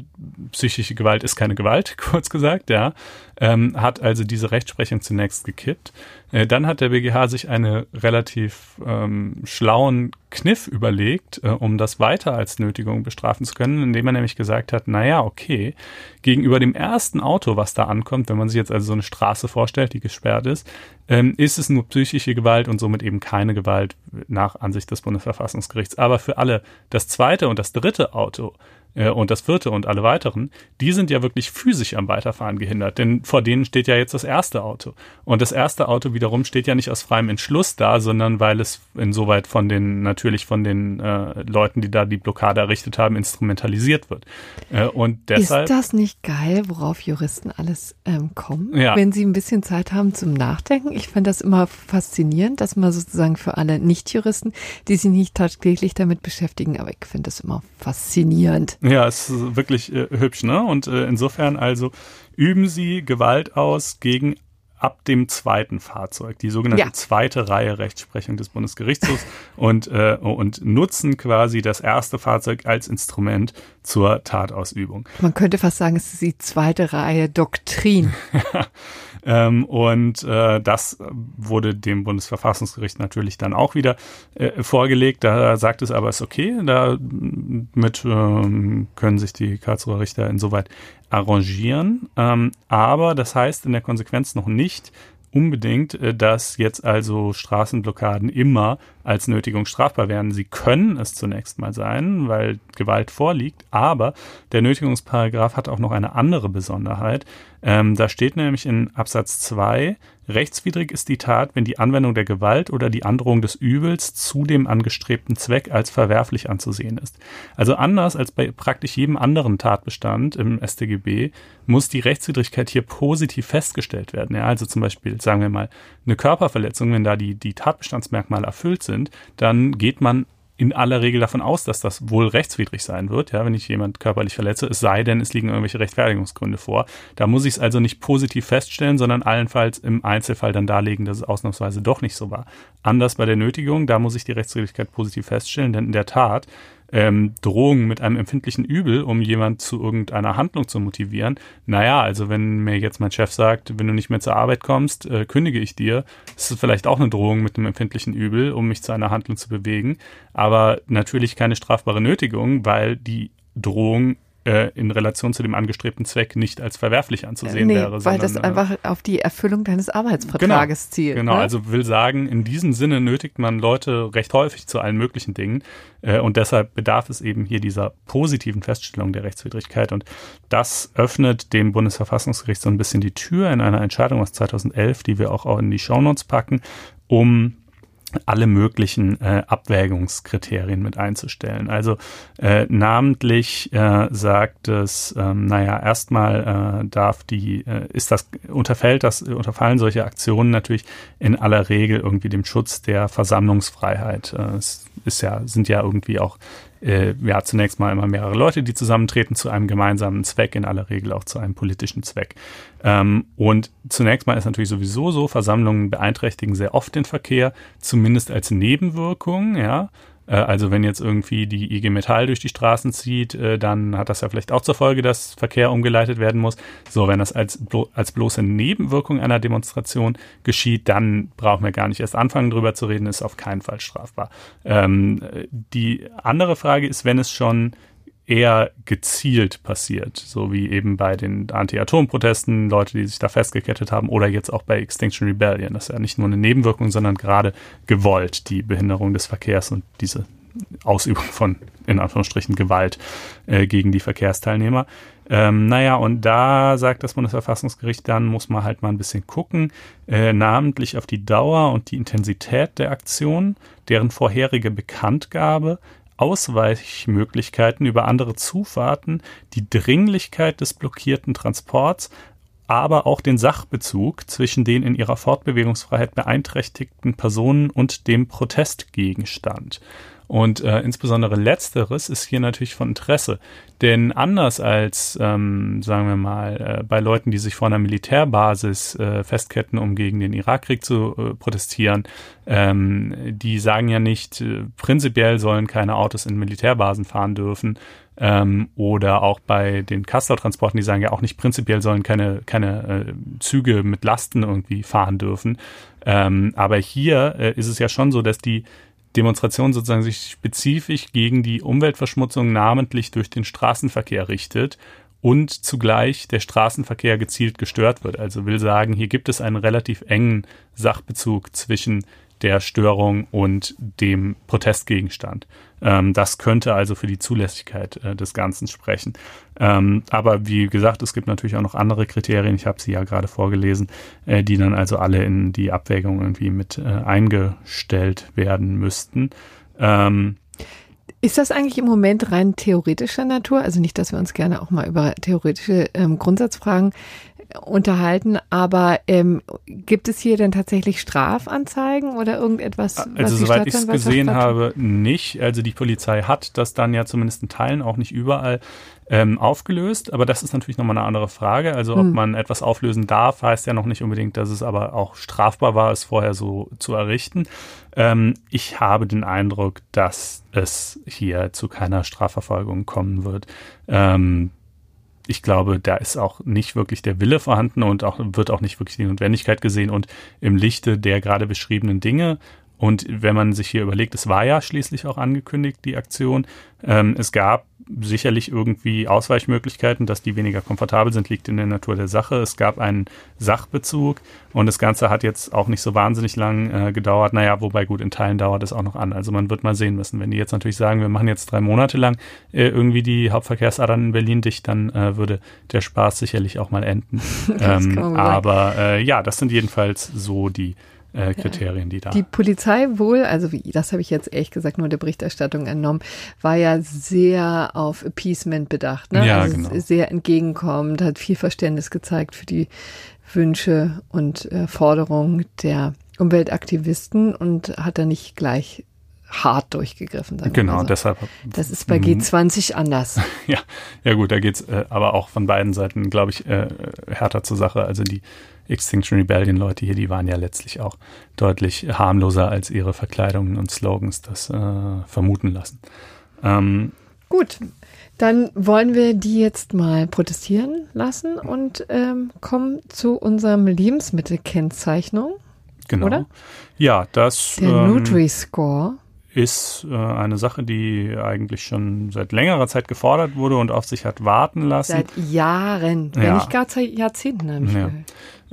Psychische Gewalt ist keine Gewalt, kurz gesagt, ja. Ähm, hat also diese Rechtsprechung zunächst gekippt. Äh, dann hat der BGH sich eine relativ ähm, schlauen Kniff überlegt, äh, um das weiter als Nötigung bestrafen zu können, indem er nämlich gesagt hat, naja, okay, gegenüber dem ersten Auto, was da ankommt, wenn man sich jetzt also so eine Straße vorstellt, die gesperrt ist, ähm, ist es nur psychische Gewalt und somit eben keine Gewalt nach Ansicht des Bundesverfassungsgerichts. Aber für alle das zweite und das dritte Auto, äh, und das vierte und alle weiteren, die sind ja wirklich physisch am Weiterfahren gehindert, denn vor denen steht ja jetzt das erste Auto. Und das erste Auto wiederum steht ja nicht aus freiem Entschluss da, sondern weil es insoweit von den, natürlich von den äh, Leuten, die da die Blockade errichtet haben, instrumentalisiert wird. Äh, und deshalb. Ist das nicht geil, worauf Juristen alles ähm, kommen, ja. wenn sie ein bisschen Zeit haben zum Nachdenken? Ich finde das immer faszinierend, dass man sozusagen für alle Nicht-Juristen, die sich nicht tagtäglich damit beschäftigen, aber ich finde das immer faszinierend. Ja, es ist wirklich äh, hübsch, ne? Und äh, insofern also üben Sie Gewalt aus gegen ab dem zweiten Fahrzeug, die sogenannte ja. zweite Reihe Rechtsprechung des Bundesgerichtshofs und, äh, und nutzen quasi das erste Fahrzeug als Instrument zur Tatausübung. Man könnte fast sagen, es ist die zweite Reihe Doktrin. ähm, und äh, das wurde dem Bundesverfassungsgericht natürlich dann auch wieder äh, vorgelegt. Da sagt es aber, es ist okay, damit ähm, können sich die Karlsruher Richter insoweit arrangieren. Ähm, aber das heißt in der Konsequenz noch nicht unbedingt, äh, dass jetzt also Straßenblockaden immer als Nötigung strafbar werden. Sie können es zunächst mal sein, weil Gewalt vorliegt, aber der Nötigungsparagraf hat auch noch eine andere Besonderheit. Ähm, da steht nämlich in Absatz 2, rechtswidrig ist die Tat, wenn die Anwendung der Gewalt oder die Androhung des Übels zu dem angestrebten Zweck als verwerflich anzusehen ist. Also anders als bei praktisch jedem anderen Tatbestand im StGB muss die Rechtswidrigkeit hier positiv festgestellt werden. Ja, also zum Beispiel, sagen wir mal, eine Körperverletzung, wenn da die, die Tatbestandsmerkmale erfüllt sind, dann geht man in aller Regel davon aus, dass das wohl rechtswidrig sein wird, ja, wenn ich jemand körperlich verletze, es sei denn, es liegen irgendwelche Rechtfertigungsgründe vor. Da muss ich es also nicht positiv feststellen, sondern allenfalls im Einzelfall dann darlegen, dass es ausnahmsweise doch nicht so war. Anders bei der Nötigung, da muss ich die Rechtswidrigkeit positiv feststellen, denn in der Tat ähm, Drohungen mit einem empfindlichen Übel, um jemand zu irgendeiner Handlung zu motivieren. Naja, also wenn mir jetzt mein Chef sagt, wenn du nicht mehr zur Arbeit kommst, äh, kündige ich dir, ist es vielleicht auch eine Drohung mit einem empfindlichen Übel, um mich zu einer Handlung zu bewegen. Aber natürlich keine strafbare Nötigung, weil die Drohung äh, in Relation zu dem angestrebten Zweck nicht als verwerflich anzusehen nee, wäre. Weil das äh, einfach auf die Erfüllung deines Arbeitsvertrages genau, zielt. Genau, ne? also will sagen, in diesem Sinne nötigt man Leute recht häufig zu allen möglichen Dingen äh, und deshalb bedarf es eben hier dieser positiven Feststellung der Rechtswidrigkeit und das öffnet dem Bundesverfassungsgericht so ein bisschen die Tür in einer Entscheidung aus 2011, die wir auch in die Shownotes packen, um alle möglichen äh, Abwägungskriterien mit einzustellen. Also äh, namentlich äh, sagt es, ähm, naja, erstmal äh, darf die, äh, ist das, unterfällt das, unterfallen solche Aktionen natürlich in aller Regel irgendwie dem Schutz der Versammlungsfreiheit. Äh, es ist ja, sind ja irgendwie auch äh, ja zunächst mal immer mehrere Leute, die zusammentreten zu einem gemeinsamen Zweck, in aller Regel auch zu einem politischen Zweck. Ähm, und zunächst mal ist natürlich sowieso so, Versammlungen beeinträchtigen sehr oft den Verkehr, zumindest als Nebenwirkung, ja. Äh, also wenn jetzt irgendwie die IG Metall durch die Straßen zieht, äh, dann hat das ja vielleicht auch zur Folge, dass Verkehr umgeleitet werden muss. So, wenn das als, blo als bloße Nebenwirkung einer Demonstration geschieht, dann brauchen wir gar nicht erst anfangen drüber zu reden, ist auf keinen Fall strafbar. Ähm, die andere Frage ist, wenn es schon eher gezielt passiert, so wie eben bei den Anti-Atom-Protesten, Leute, die sich da festgekettet haben, oder jetzt auch bei Extinction Rebellion. Das ist ja nicht nur eine Nebenwirkung, sondern gerade gewollt, die Behinderung des Verkehrs und diese Ausübung von, in Anführungsstrichen, Gewalt äh, gegen die Verkehrsteilnehmer. Ähm, naja, und da sagt das Bundesverfassungsgericht, dann muss man halt mal ein bisschen gucken, äh, namentlich auf die Dauer und die Intensität der Aktion, deren vorherige Bekanntgabe, Ausweichmöglichkeiten über andere Zufahrten, die Dringlichkeit des blockierten Transports, aber auch den Sachbezug zwischen den in ihrer Fortbewegungsfreiheit beeinträchtigten Personen und dem Protestgegenstand. Und äh, insbesondere letzteres ist hier natürlich von Interesse. Denn anders als, ähm, sagen wir mal, äh, bei Leuten, die sich vor einer Militärbasis äh, festketten, um gegen den Irakkrieg zu äh, protestieren, ähm, die sagen ja nicht, äh, prinzipiell sollen keine Autos in Militärbasen fahren dürfen. Ähm, oder auch bei den Castor-Transporten, die sagen ja auch nicht, prinzipiell sollen keine, keine äh, Züge mit Lasten irgendwie fahren dürfen. Ähm, aber hier äh, ist es ja schon so, dass die Demonstration sozusagen sich spezifisch gegen die Umweltverschmutzung namentlich durch den Straßenverkehr richtet und zugleich der Straßenverkehr gezielt gestört wird. Also will sagen, hier gibt es einen relativ engen Sachbezug zwischen der Störung und dem Protestgegenstand. Ähm, das könnte also für die Zulässigkeit äh, des Ganzen sprechen. Ähm, aber wie gesagt, es gibt natürlich auch noch andere Kriterien, ich habe sie ja gerade vorgelesen, äh, die dann also alle in die Abwägung irgendwie mit äh, eingestellt werden müssten. Ähm, ist das eigentlich im Moment rein theoretischer Natur? Also nicht, dass wir uns gerne auch mal über theoretische ähm, Grundsatzfragen unterhalten, aber ähm, gibt es hier denn tatsächlich Strafanzeigen oder irgendetwas? Was also soweit ich es gesehen habe, nicht. Also die Polizei hat das dann ja zumindest in Teilen auch nicht überall ähm, aufgelöst, aber das ist natürlich nochmal eine andere Frage. Also ob hm. man etwas auflösen darf, heißt ja noch nicht unbedingt, dass es aber auch strafbar war, es vorher so zu errichten. Ähm, ich habe den Eindruck, dass es hier zu keiner Strafverfolgung kommen wird. Ähm, ich glaube, da ist auch nicht wirklich der Wille vorhanden und auch wird auch nicht wirklich die Notwendigkeit gesehen. Und im Lichte der gerade beschriebenen Dinge und wenn man sich hier überlegt, es war ja schließlich auch angekündigt, die Aktion. Ähm, es gab sicherlich irgendwie Ausweichmöglichkeiten, dass die weniger komfortabel sind, liegt in der Natur der Sache. Es gab einen Sachbezug und das Ganze hat jetzt auch nicht so wahnsinnig lang äh, gedauert. Naja, wobei gut, in Teilen dauert es auch noch an. Also man wird mal sehen müssen. Wenn die jetzt natürlich sagen, wir machen jetzt drei Monate lang äh, irgendwie die Hauptverkehrsadern in Berlin dicht, dann äh, würde der Spaß sicherlich auch mal enden. ähm, aber äh, ja, das sind jedenfalls so die äh, Kriterien, die da. Die Polizei wohl, also wie, das habe ich jetzt ehrlich gesagt nur der Berichterstattung entnommen, war ja sehr auf Appeasement bedacht, ne? Ja, also genau. sehr entgegenkommend, hat viel Verständnis gezeigt für die Wünsche und äh, Forderungen der Umweltaktivisten und hat da nicht gleich hart durchgegriffen. Genau, so. deshalb. Das ist bei G20 anders. ja, ja gut, da geht's äh, aber auch von beiden Seiten, glaube ich, äh, härter zur Sache. Also die Extinction Rebellion Leute hier, die waren ja letztlich auch deutlich harmloser als ihre Verkleidungen und Slogans das äh, vermuten lassen. Ähm, Gut, dann wollen wir die jetzt mal protestieren lassen und ähm, kommen zu unserem Lebensmittelkennzeichnung. Genau. Oder? Ja, das. Der ähm, Nutri-Score ist äh, eine Sache, die eigentlich schon seit längerer Zeit gefordert wurde und auf sich hat warten lassen. Seit Jahren, ja. wenn nicht gar seit Jahrzehnten. Habe ich ja.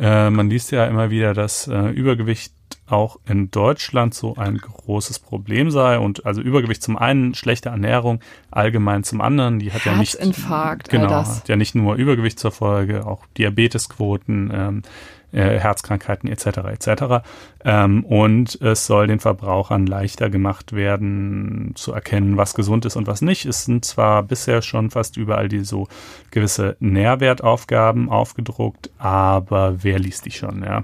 Äh, man liest ja immer wieder, dass äh, Übergewicht auch in Deutschland so ein großes Problem sei und also Übergewicht zum einen, schlechte Ernährung allgemein zum anderen, die hat ja nicht genau, hat ja nicht nur Übergewicht zur Folge, auch Diabetesquoten, ähm, äh, Herzkrankheiten etc. etc. Ähm, und es soll den Verbrauchern leichter gemacht werden, zu erkennen, was gesund ist und was nicht. Es sind zwar bisher schon fast überall die so gewisse Nährwertaufgaben aufgedruckt, aber wer liest die schon, ja?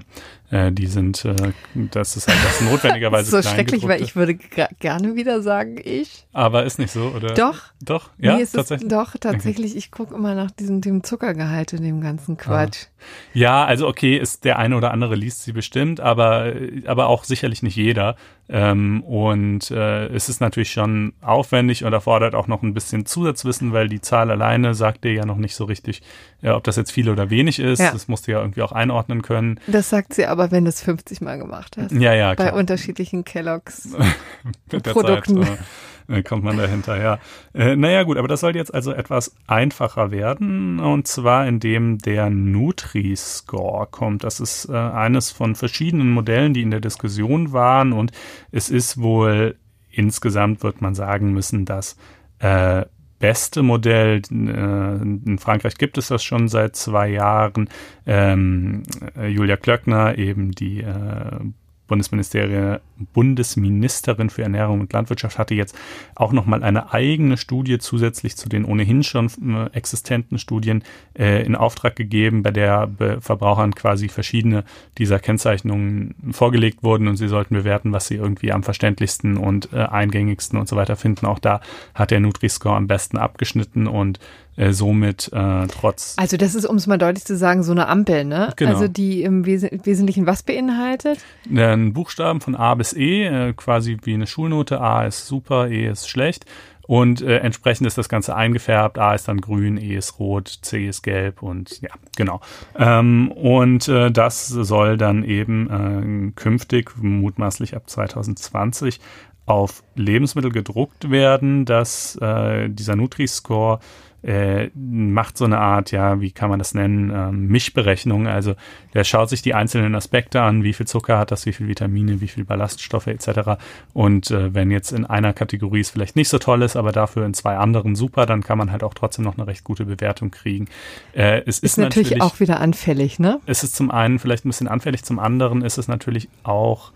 Äh, die sind, äh, das ist halt das notwendigerweise So schrecklich, weil ich würde gerne wieder sagen, ich. Aber ist nicht so, oder? Doch. Doch, ja, nee, tatsächlich. doch, tatsächlich. Ich gucke immer nach diesem dem Zuckergehalt in dem ganzen Quatsch. Ah. Ja, also okay, ist der eine oder andere liest sie bestimmt, aber, aber auch sicherlich nicht jeder. Ähm, und äh, es ist natürlich schon aufwendig und erfordert auch noch ein bisschen Zusatzwissen, weil die Zahl alleine sagt dir ja noch nicht so richtig, ja, ob das jetzt viel oder wenig ist. Ja. Das musst du ja irgendwie auch einordnen können. Das sagt sie aber, wenn du es 50 Mal gemacht hast. Ja, ja, klar. Bei unterschiedlichen Kelloggs Produkten. Zeit, äh, kommt man dahinter, ja. Äh, naja, gut, aber das soll jetzt also etwas einfacher werden und zwar indem der Nutri-Score kommt. Das ist äh, eines von verschiedenen Modellen, die in der Diskussion waren und es ist wohl insgesamt, wird man sagen müssen, dass äh, beste Modell. Äh, in Frankreich gibt es das schon seit zwei Jahren. Ähm, Julia Klöckner, eben die äh, Bundesministerin, Bundesministerin für Ernährung und Landwirtschaft hatte jetzt auch nochmal eine eigene Studie zusätzlich zu den ohnehin schon äh, existenten Studien äh, in Auftrag gegeben, bei der Verbrauchern quasi verschiedene dieser Kennzeichnungen vorgelegt wurden und sie sollten bewerten, was sie irgendwie am verständlichsten und äh, eingängigsten und so weiter finden. Auch da hat der Nutri-Score am besten abgeschnitten und äh, somit äh, trotz. Also das ist, um es mal deutlich zu sagen, so eine Ampel, ne? Genau. Also die im Wes Wesentlichen was beinhaltet? Ein Buchstaben von A bis E, äh, quasi wie eine Schulnote. A ist super, E ist schlecht. Und äh, entsprechend ist das Ganze eingefärbt. A ist dann grün, E ist rot, C ist gelb und ja, genau. Ähm, und äh, das soll dann eben äh, künftig, mutmaßlich ab 2020, auf Lebensmittel gedruckt werden, dass äh, dieser Nutri-Score äh, macht so eine Art, ja, wie kann man das nennen, ähm, Mischberechnung. Also der schaut sich die einzelnen Aspekte an, wie viel Zucker hat das, wie viel Vitamine, wie viel Ballaststoffe etc. Und äh, wenn jetzt in einer Kategorie es vielleicht nicht so toll ist, aber dafür in zwei anderen super, dann kann man halt auch trotzdem noch eine recht gute Bewertung kriegen. Äh, es ist, ist natürlich, natürlich auch wieder anfällig, ne? Es ist zum einen vielleicht ein bisschen anfällig, zum anderen ist es natürlich auch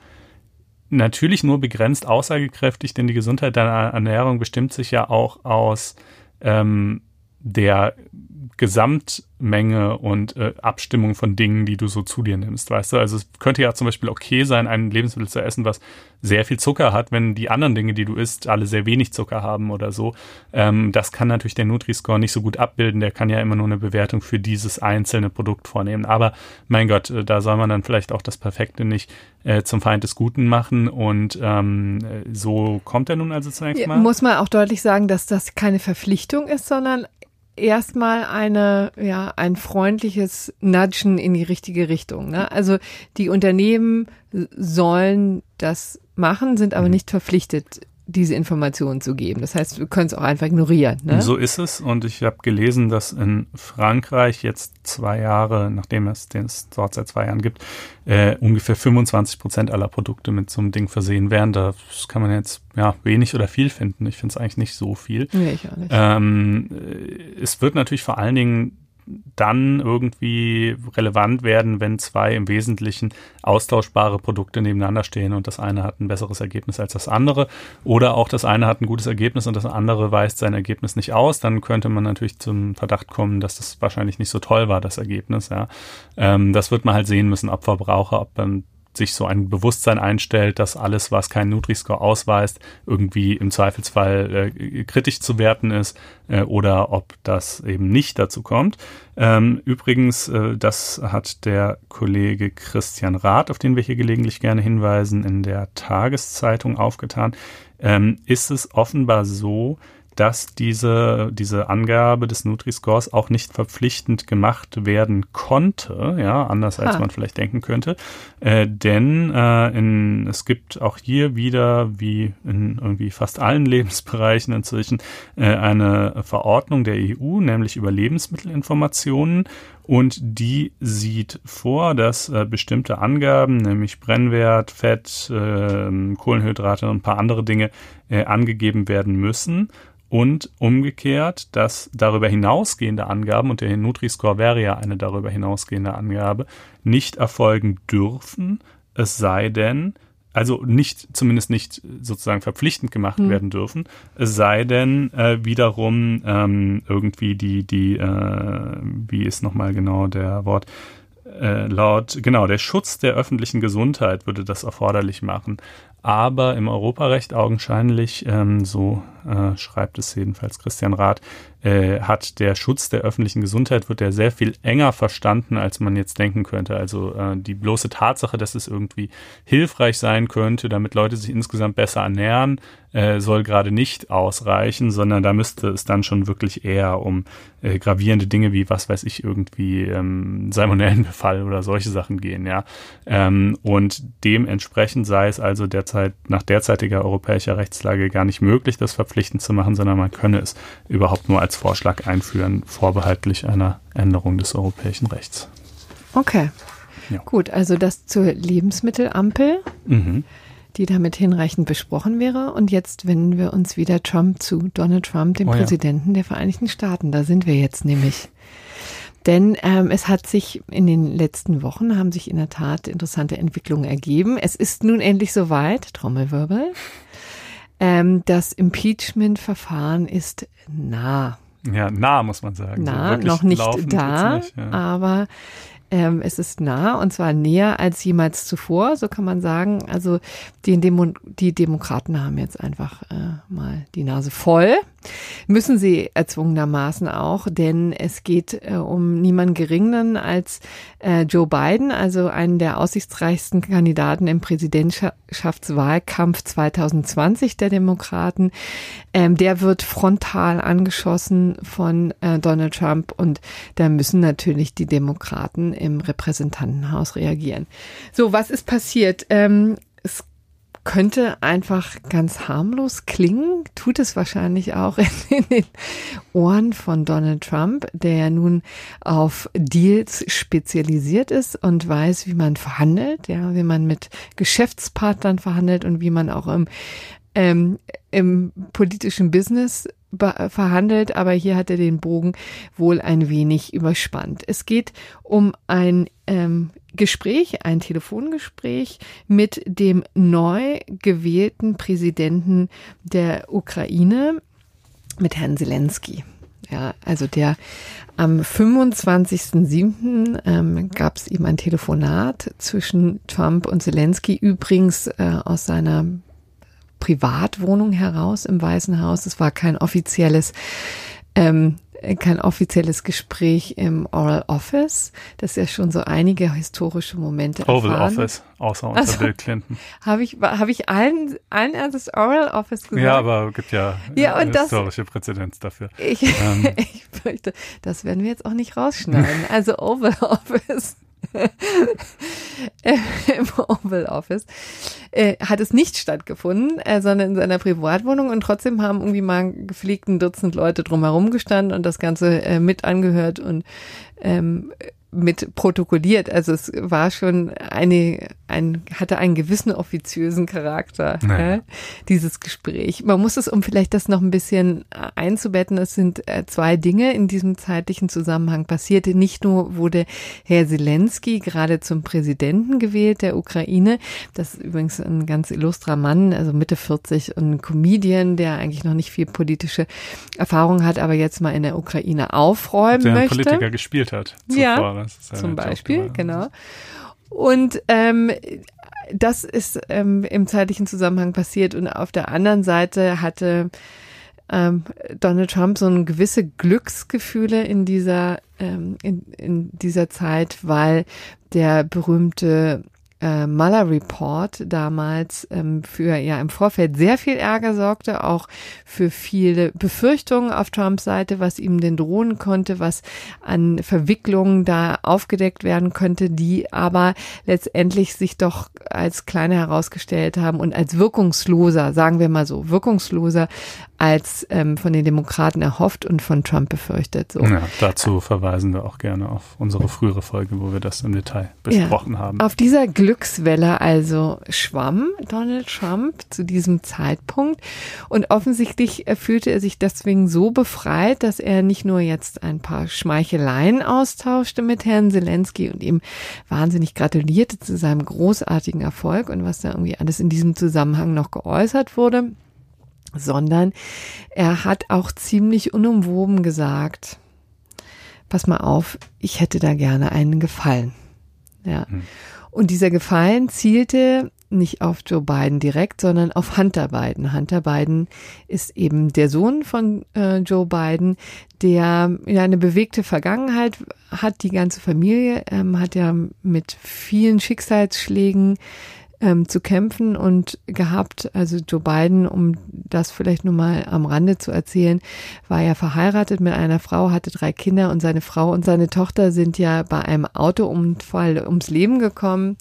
natürlich nur begrenzt aussagekräftig, denn die Gesundheit deiner Ernährung bestimmt sich ja auch aus ähm, der Gesamtmenge und äh, Abstimmung von Dingen, die du so zu dir nimmst, weißt du? Also es könnte ja zum Beispiel okay sein, ein Lebensmittel zu essen, was sehr viel Zucker hat, wenn die anderen Dinge, die du isst, alle sehr wenig Zucker haben oder so. Ähm, das kann natürlich der Nutri-Score nicht so gut abbilden. Der kann ja immer nur eine Bewertung für dieses einzelne Produkt vornehmen. Aber mein Gott, äh, da soll man dann vielleicht auch das Perfekte nicht äh, zum Feind des Guten machen. Und ähm, so kommt er nun also zunächst mal. Muss man auch deutlich sagen, dass das keine Verpflichtung ist, sondern erstmal eine, ja, ein freundliches Nudgen in die richtige Richtung. Ne? Also die Unternehmen sollen das machen, sind aber mhm. nicht verpflichtet, diese Informationen zu geben. Das heißt, wir können es auch einfach ignorieren. Ne? So ist es. Und ich habe gelesen, dass in Frankreich jetzt zwei Jahre, nachdem es den es dort seit zwei Jahren gibt, äh, ungefähr 25 Prozent aller Produkte mit so einem Ding versehen werden. Das kann man jetzt ja wenig oder viel finden. Ich finde es eigentlich nicht so viel. Nee, ich auch nicht. Ähm, äh, es wird natürlich vor allen Dingen dann irgendwie relevant werden, wenn zwei im Wesentlichen austauschbare Produkte nebeneinander stehen und das eine hat ein besseres Ergebnis als das andere oder auch das eine hat ein gutes Ergebnis und das andere weist sein Ergebnis nicht aus, dann könnte man natürlich zum Verdacht kommen, dass das wahrscheinlich nicht so toll war, das Ergebnis. Ja. Ähm, das wird man halt sehen müssen, ob Verbraucher, ob dann sich so ein Bewusstsein einstellt, dass alles, was kein Nutri-Score ausweist, irgendwie im Zweifelsfall äh, kritisch zu werten ist äh, oder ob das eben nicht dazu kommt. Ähm, übrigens, äh, das hat der Kollege Christian Rath, auf den wir hier gelegentlich gerne hinweisen, in der Tageszeitung aufgetan, ähm, ist es offenbar so, dass diese, diese Angabe des Nutri-Scores auch nicht verpflichtend gemacht werden konnte, ja, anders als man vielleicht denken könnte. Äh, denn äh, in, es gibt auch hier wieder, wie in irgendwie fast allen Lebensbereichen inzwischen, äh, eine Verordnung der EU, nämlich über Lebensmittelinformationen. Und die sieht vor, dass äh, bestimmte Angaben, nämlich Brennwert, Fett, äh, Kohlenhydrate und ein paar andere Dinge äh, angegeben werden müssen und umgekehrt, dass darüber hinausgehende Angaben, und der Nutri-Score wäre ja eine darüber hinausgehende Angabe, nicht erfolgen dürfen, es sei denn, also nicht, zumindest nicht sozusagen verpflichtend gemacht hm. werden dürfen, es sei denn äh, wiederum ähm, irgendwie die, die, äh, wie ist nochmal genau der Wort, äh, laut, genau, der Schutz der öffentlichen Gesundheit würde das erforderlich machen. Aber im Europarecht augenscheinlich, ähm, so äh, schreibt es jedenfalls Christian Rath, äh, hat der Schutz der öffentlichen Gesundheit wird ja sehr viel enger verstanden, als man jetzt denken könnte. Also äh, die bloße Tatsache, dass es irgendwie hilfreich sein könnte, damit Leute sich insgesamt besser ernähren, äh, soll gerade nicht ausreichen, sondern da müsste es dann schon wirklich eher um äh, gravierende Dinge wie, was weiß ich, irgendwie ähm, Salmonellenbefall oder solche Sachen gehen, ja. Ähm, und dementsprechend sei es also derzeit nach derzeitiger europäischer Rechtslage gar nicht möglich, das verpflichtend zu machen, sondern man könne es überhaupt nur als Vorschlag einführen, vorbehaltlich einer Änderung des europäischen Rechts. Okay. Ja. Gut, also das zur Lebensmittelampel, mhm. die damit hinreichend besprochen wäre. Und jetzt wenden wir uns wieder Trump zu, Donald Trump, dem oh, Präsidenten ja. der Vereinigten Staaten. Da sind wir jetzt nämlich. Denn ähm, es hat sich in den letzten Wochen haben sich in der Tat interessante Entwicklungen ergeben. Es ist nun endlich soweit, Trommelwirbel. Ähm, das Impeachment-Verfahren ist nah. Ja, nah muss man sagen. Nah, so noch nicht da, nicht, ja. aber ähm, es ist nah und zwar näher als jemals zuvor, so kann man sagen. Also die, Demo die Demokraten haben jetzt einfach äh, mal die Nase voll. Müssen sie erzwungenermaßen auch, denn es geht äh, um niemanden geringeren als äh, Joe Biden, also einen der aussichtsreichsten Kandidaten im Präsidentschaftswahlkampf 2020 der Demokraten. Ähm, der wird frontal angeschossen von äh, Donald Trump und da müssen natürlich die Demokraten im Repräsentantenhaus reagieren. So, was ist passiert? Ähm, es könnte einfach ganz harmlos klingen, tut es wahrscheinlich auch in, in, den Ohren von Donald Trump, der nun auf Deals spezialisiert ist und weiß, wie man verhandelt, ja, wie man mit Geschäftspartnern verhandelt und wie man auch im ähm, im politischen Business verhandelt, aber hier hat er den Bogen wohl ein wenig überspannt. Es geht um ein ähm, Gespräch, ein Telefongespräch mit dem neu gewählten Präsidenten der Ukraine, mit Herrn Zelensky. Ja, also der am 25.07. Ähm, gab es ihm ein Telefonat zwischen Trump und Zelensky, übrigens äh, aus seiner Privatwohnung heraus im Weißen Haus. Es war kein offizielles ähm, kein offizielles Gespräch im Oral Office, das ja schon so einige historische Momente Oval erfahren. Office, außer unter also, Bill Clinton. Habe ich, hab ich allen, allen das Oral Office gesagt? Ja, aber gibt ja, ja und historische das, Präzedenz dafür. Ich, ähm. ich fürchte, das werden wir jetzt auch nicht rausschneiden. Also Oval Office. im Oval Office, äh, hat es nicht stattgefunden, äh, sondern in seiner Privatwohnung. Und trotzdem haben irgendwie mal gepflegt ein Dutzend Leute drumherum gestanden und das Ganze äh, mit angehört. Und ähm, mit protokolliert. Also es war schon eine, ein, hatte einen gewissen offiziösen Charakter, naja. ja, dieses Gespräch. Man muss es, um vielleicht das noch ein bisschen einzubetten, es sind äh, zwei Dinge in diesem zeitlichen Zusammenhang passiert. Nicht nur wurde Herr Zelensky gerade zum Präsidenten gewählt der Ukraine. Das ist übrigens ein ganz illustrer Mann, also Mitte 40 und ein Comedian, der eigentlich noch nicht viel politische Erfahrung hat, aber jetzt mal in der Ukraine aufräumen der möchte. Politiker gespielt Zuvor. Ja, zum Beispiel, genau. Und ähm, das ist ähm, im zeitlichen Zusammenhang passiert. Und auf der anderen Seite hatte ähm, Donald Trump so ein gewisse Glücksgefühle in dieser ähm, in, in dieser Zeit, weil der berühmte äh, Mueller Report damals ähm, für ja im Vorfeld sehr viel Ärger sorgte, auch für viele Befürchtungen auf Trumps Seite, was ihm denn drohen konnte, was an Verwicklungen da aufgedeckt werden könnte, die aber letztendlich sich doch als kleiner herausgestellt haben und als wirkungsloser, sagen wir mal so, wirkungsloser als ähm, von den Demokraten erhofft und von Trump befürchtet. So. Ja, dazu verweisen wir auch gerne auf unsere frühere Folge, wo wir das im Detail besprochen ja, haben. Auf dieser Glückswelle also schwamm Donald Trump zu diesem Zeitpunkt und offensichtlich fühlte er sich deswegen so befreit, dass er nicht nur jetzt ein paar Schmeicheleien austauschte mit Herrn Zelensky und ihm wahnsinnig gratulierte zu seinem großartigen Erfolg und was da irgendwie alles in diesem Zusammenhang noch geäußert wurde, sondern er hat auch ziemlich unumwoben gesagt, pass mal auf, ich hätte da gerne einen Gefallen. Ja. Hm. Und dieser Gefallen zielte nicht auf Joe Biden direkt, sondern auf Hunter Biden. Hunter Biden ist eben der Sohn von äh, Joe Biden, der ja eine bewegte Vergangenheit hat. Die ganze Familie ähm, hat ja mit vielen Schicksalsschlägen ähm, zu kämpfen und gehabt. Also Joe Biden, um das vielleicht nur mal am Rande zu erzählen, war ja verheiratet mit einer Frau, hatte drei Kinder und seine Frau und seine Tochter sind ja bei einem Autounfall ums Leben gekommen.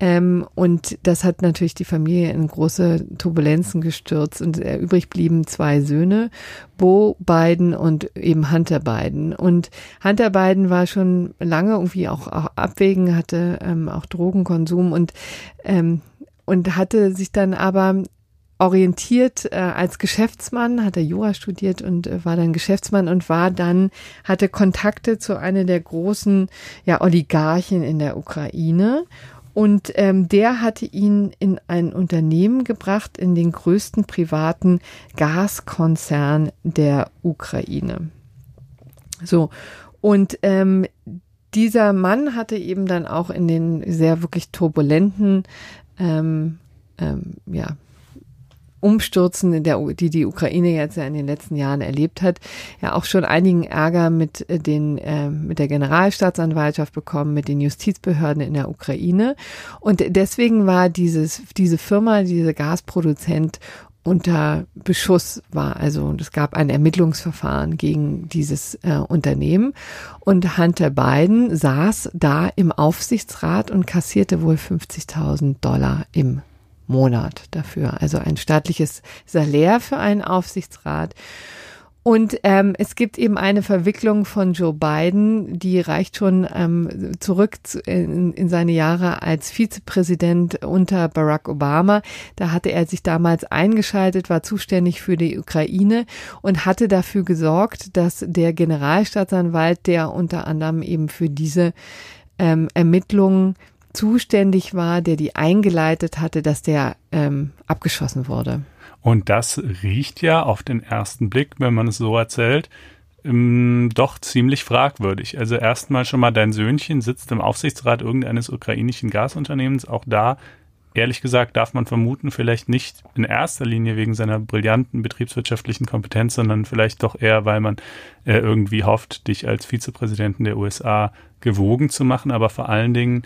Ähm, und das hat natürlich die Familie in große Turbulenzen gestürzt und äh, übrig blieben zwei Söhne, Bo Biden und eben Hunter Biden. Und Hunter Biden war schon lange irgendwie auch, auch abwägen, hatte ähm, auch Drogenkonsum und, ähm, und hatte sich dann aber orientiert äh, als Geschäftsmann, hat er Jura studiert und äh, war dann Geschäftsmann und war dann, hatte Kontakte zu einer der großen ja, Oligarchen in der Ukraine und ähm, der hatte ihn in ein Unternehmen gebracht, in den größten privaten Gaskonzern der Ukraine. So, und ähm, dieser Mann hatte eben dann auch in den sehr wirklich turbulenten ähm, ähm, ja, Umstürzen, der, die die Ukraine jetzt ja in den letzten Jahren erlebt hat, ja auch schon einigen Ärger mit äh, den äh, mit der Generalstaatsanwaltschaft bekommen, mit den Justizbehörden in der Ukraine und deswegen war dieses diese Firma, diese Gasproduzent unter Beschuss war. Also es gab ein Ermittlungsverfahren gegen dieses äh, Unternehmen und Hunter Biden saß da im Aufsichtsrat und kassierte wohl 50.000 Dollar im Monat dafür. Also ein staatliches Salär für einen Aufsichtsrat. Und ähm, es gibt eben eine Verwicklung von Joe Biden, die reicht schon ähm, zurück zu, in, in seine Jahre als Vizepräsident unter Barack Obama. Da hatte er sich damals eingeschaltet, war zuständig für die Ukraine und hatte dafür gesorgt, dass der Generalstaatsanwalt, der unter anderem eben für diese ähm, Ermittlungen zuständig war, der die eingeleitet hatte, dass der ähm, abgeschossen wurde. Und das riecht ja auf den ersten Blick, wenn man es so erzählt, ähm, doch ziemlich fragwürdig. Also erstmal schon mal dein Söhnchen sitzt im Aufsichtsrat irgendeines ukrainischen Gasunternehmens. Auch da, ehrlich gesagt, darf man vermuten, vielleicht nicht in erster Linie wegen seiner brillanten betriebswirtschaftlichen Kompetenz, sondern vielleicht doch eher, weil man äh, irgendwie hofft, dich als Vizepräsidenten der USA gewogen zu machen. Aber vor allen Dingen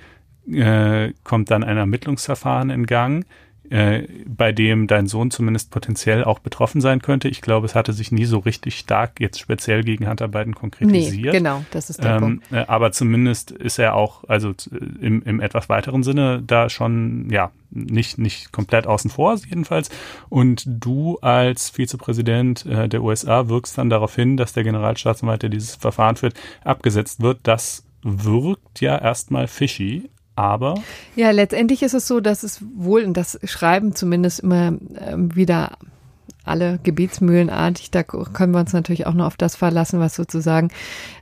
äh, kommt dann ein Ermittlungsverfahren in Gang äh, bei dem dein Sohn zumindest potenziell auch betroffen sein könnte. Ich glaube, es hatte sich nie so richtig stark jetzt speziell gegen Hunter Biden konkretisiert. Nee, genau, das ist der ähm, Punkt. Äh, aber zumindest ist er auch, also im, im etwas weiteren Sinne, da schon, ja, nicht, nicht komplett außen vor jedenfalls. Und du als Vizepräsident äh, der USA wirkst dann darauf hin, dass der Generalstaatsanwalt, der dieses Verfahren führt, abgesetzt wird. Das wirkt ja erstmal fishy, aber. Ja, letztendlich ist es so, dass es wohl, und das schreiben zumindest immer äh, wieder alle gebetsmühlenartig. Da können wir uns natürlich auch nur auf das verlassen, was sozusagen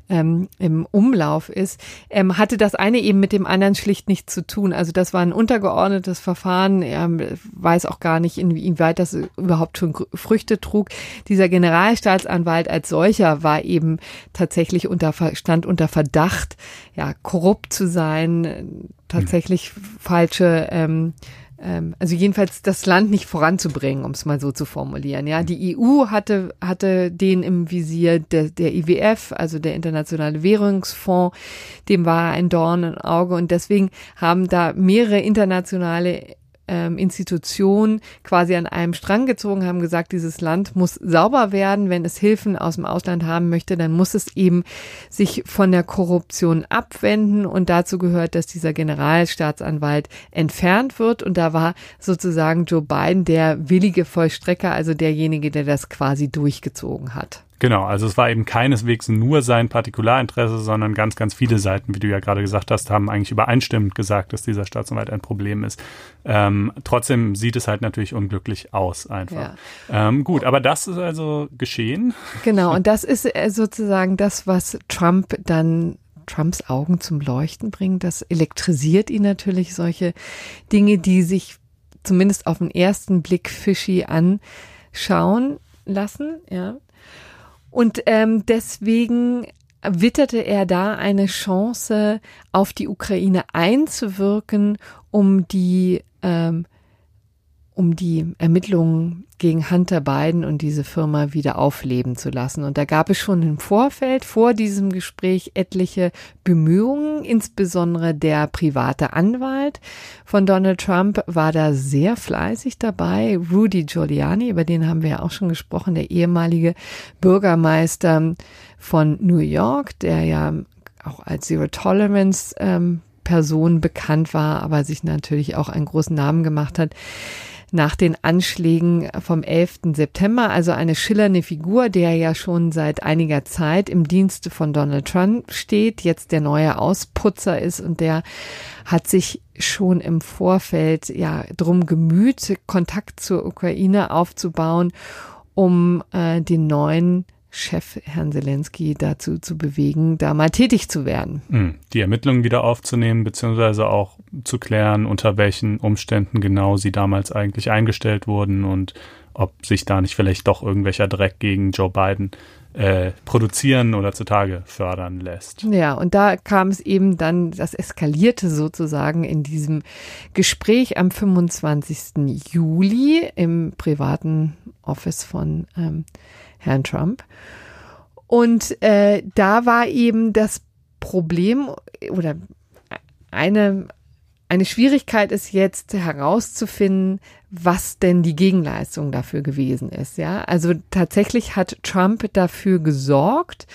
ähm, im Umlauf ist. Ähm, hatte das eine eben mit dem anderen schlicht nichts zu tun. Also das war ein untergeordnetes Verfahren. Er weiß auch gar nicht, inwieweit das überhaupt schon Früchte trug. Dieser Generalstaatsanwalt als solcher war eben tatsächlich unter, stand unter Verdacht, ja, korrupt zu sein, tatsächlich falsche ähm, ähm, also jedenfalls das Land nicht voranzubringen, um es mal so zu formulieren. Ja, die EU hatte hatte den im Visier der, der IWF, also der Internationale Währungsfonds, dem war ein Dorn im Auge und deswegen haben da mehrere internationale ähm, Institutionen quasi an einem Strang gezogen, haben gesagt, dieses Land muss sauber werden. Wenn es Hilfen aus dem Ausland haben möchte, dann muss es eben sich von der Korruption abwenden. Und dazu gehört, dass dieser Generalstaatsanwalt entfernt wird. Und da war sozusagen Joe Biden der willige Vollstrecker, also derjenige, der das quasi durchgezogen hat. Genau, also es war eben keineswegs nur sein Partikularinteresse, sondern ganz, ganz viele Seiten, wie du ja gerade gesagt hast, haben eigentlich übereinstimmend gesagt, dass dieser Staatsanwalt ein Problem ist. Ähm, trotzdem sieht es halt natürlich unglücklich aus einfach. Ja. Ähm, gut, aber das ist also geschehen. Genau, und das ist äh, sozusagen das, was Trump dann Trumps Augen zum Leuchten bringt. Das elektrisiert ihn natürlich, solche Dinge, die sich zumindest auf den ersten Blick fishy anschauen lassen, ja. Und ähm, deswegen witterte er da eine Chance, auf die Ukraine einzuwirken, um die ähm, um die Ermittlungen gegen Hunter Biden und diese Firma wieder aufleben zu lassen. Und da gab es schon im Vorfeld vor diesem Gespräch etliche Bemühungen, insbesondere der private Anwalt von Donald Trump war da sehr fleißig dabei. Rudy Giuliani, über den haben wir ja auch schon gesprochen, der ehemalige Bürgermeister von New York, der ja auch als Zero Tolerance ähm, Person bekannt war, aber sich natürlich auch einen großen Namen gemacht hat nach den Anschlägen vom 11. September, also eine schillernde Figur, der ja schon seit einiger Zeit im Dienste von Donald Trump steht, jetzt der neue Ausputzer ist und der hat sich schon im Vorfeld ja drum gemüht, Kontakt zur Ukraine aufzubauen, um äh, den neuen Chef Herrn Zelensky dazu zu bewegen, da mal tätig zu werden. Hm. Die Ermittlungen wieder aufzunehmen, beziehungsweise auch zu klären, unter welchen Umständen genau sie damals eigentlich eingestellt wurden und ob sich da nicht vielleicht doch irgendwelcher Dreck gegen Joe Biden äh, produzieren oder zutage fördern lässt. Ja, und da kam es eben dann, das eskalierte sozusagen in diesem Gespräch am 25. Juli im privaten Office von ähm, Herrn Trump. Und äh, da war eben das Problem oder eine, eine Schwierigkeit ist jetzt herauszufinden, was denn die Gegenleistung dafür gewesen ist. Ja, also tatsächlich hat Trump dafür gesorgt,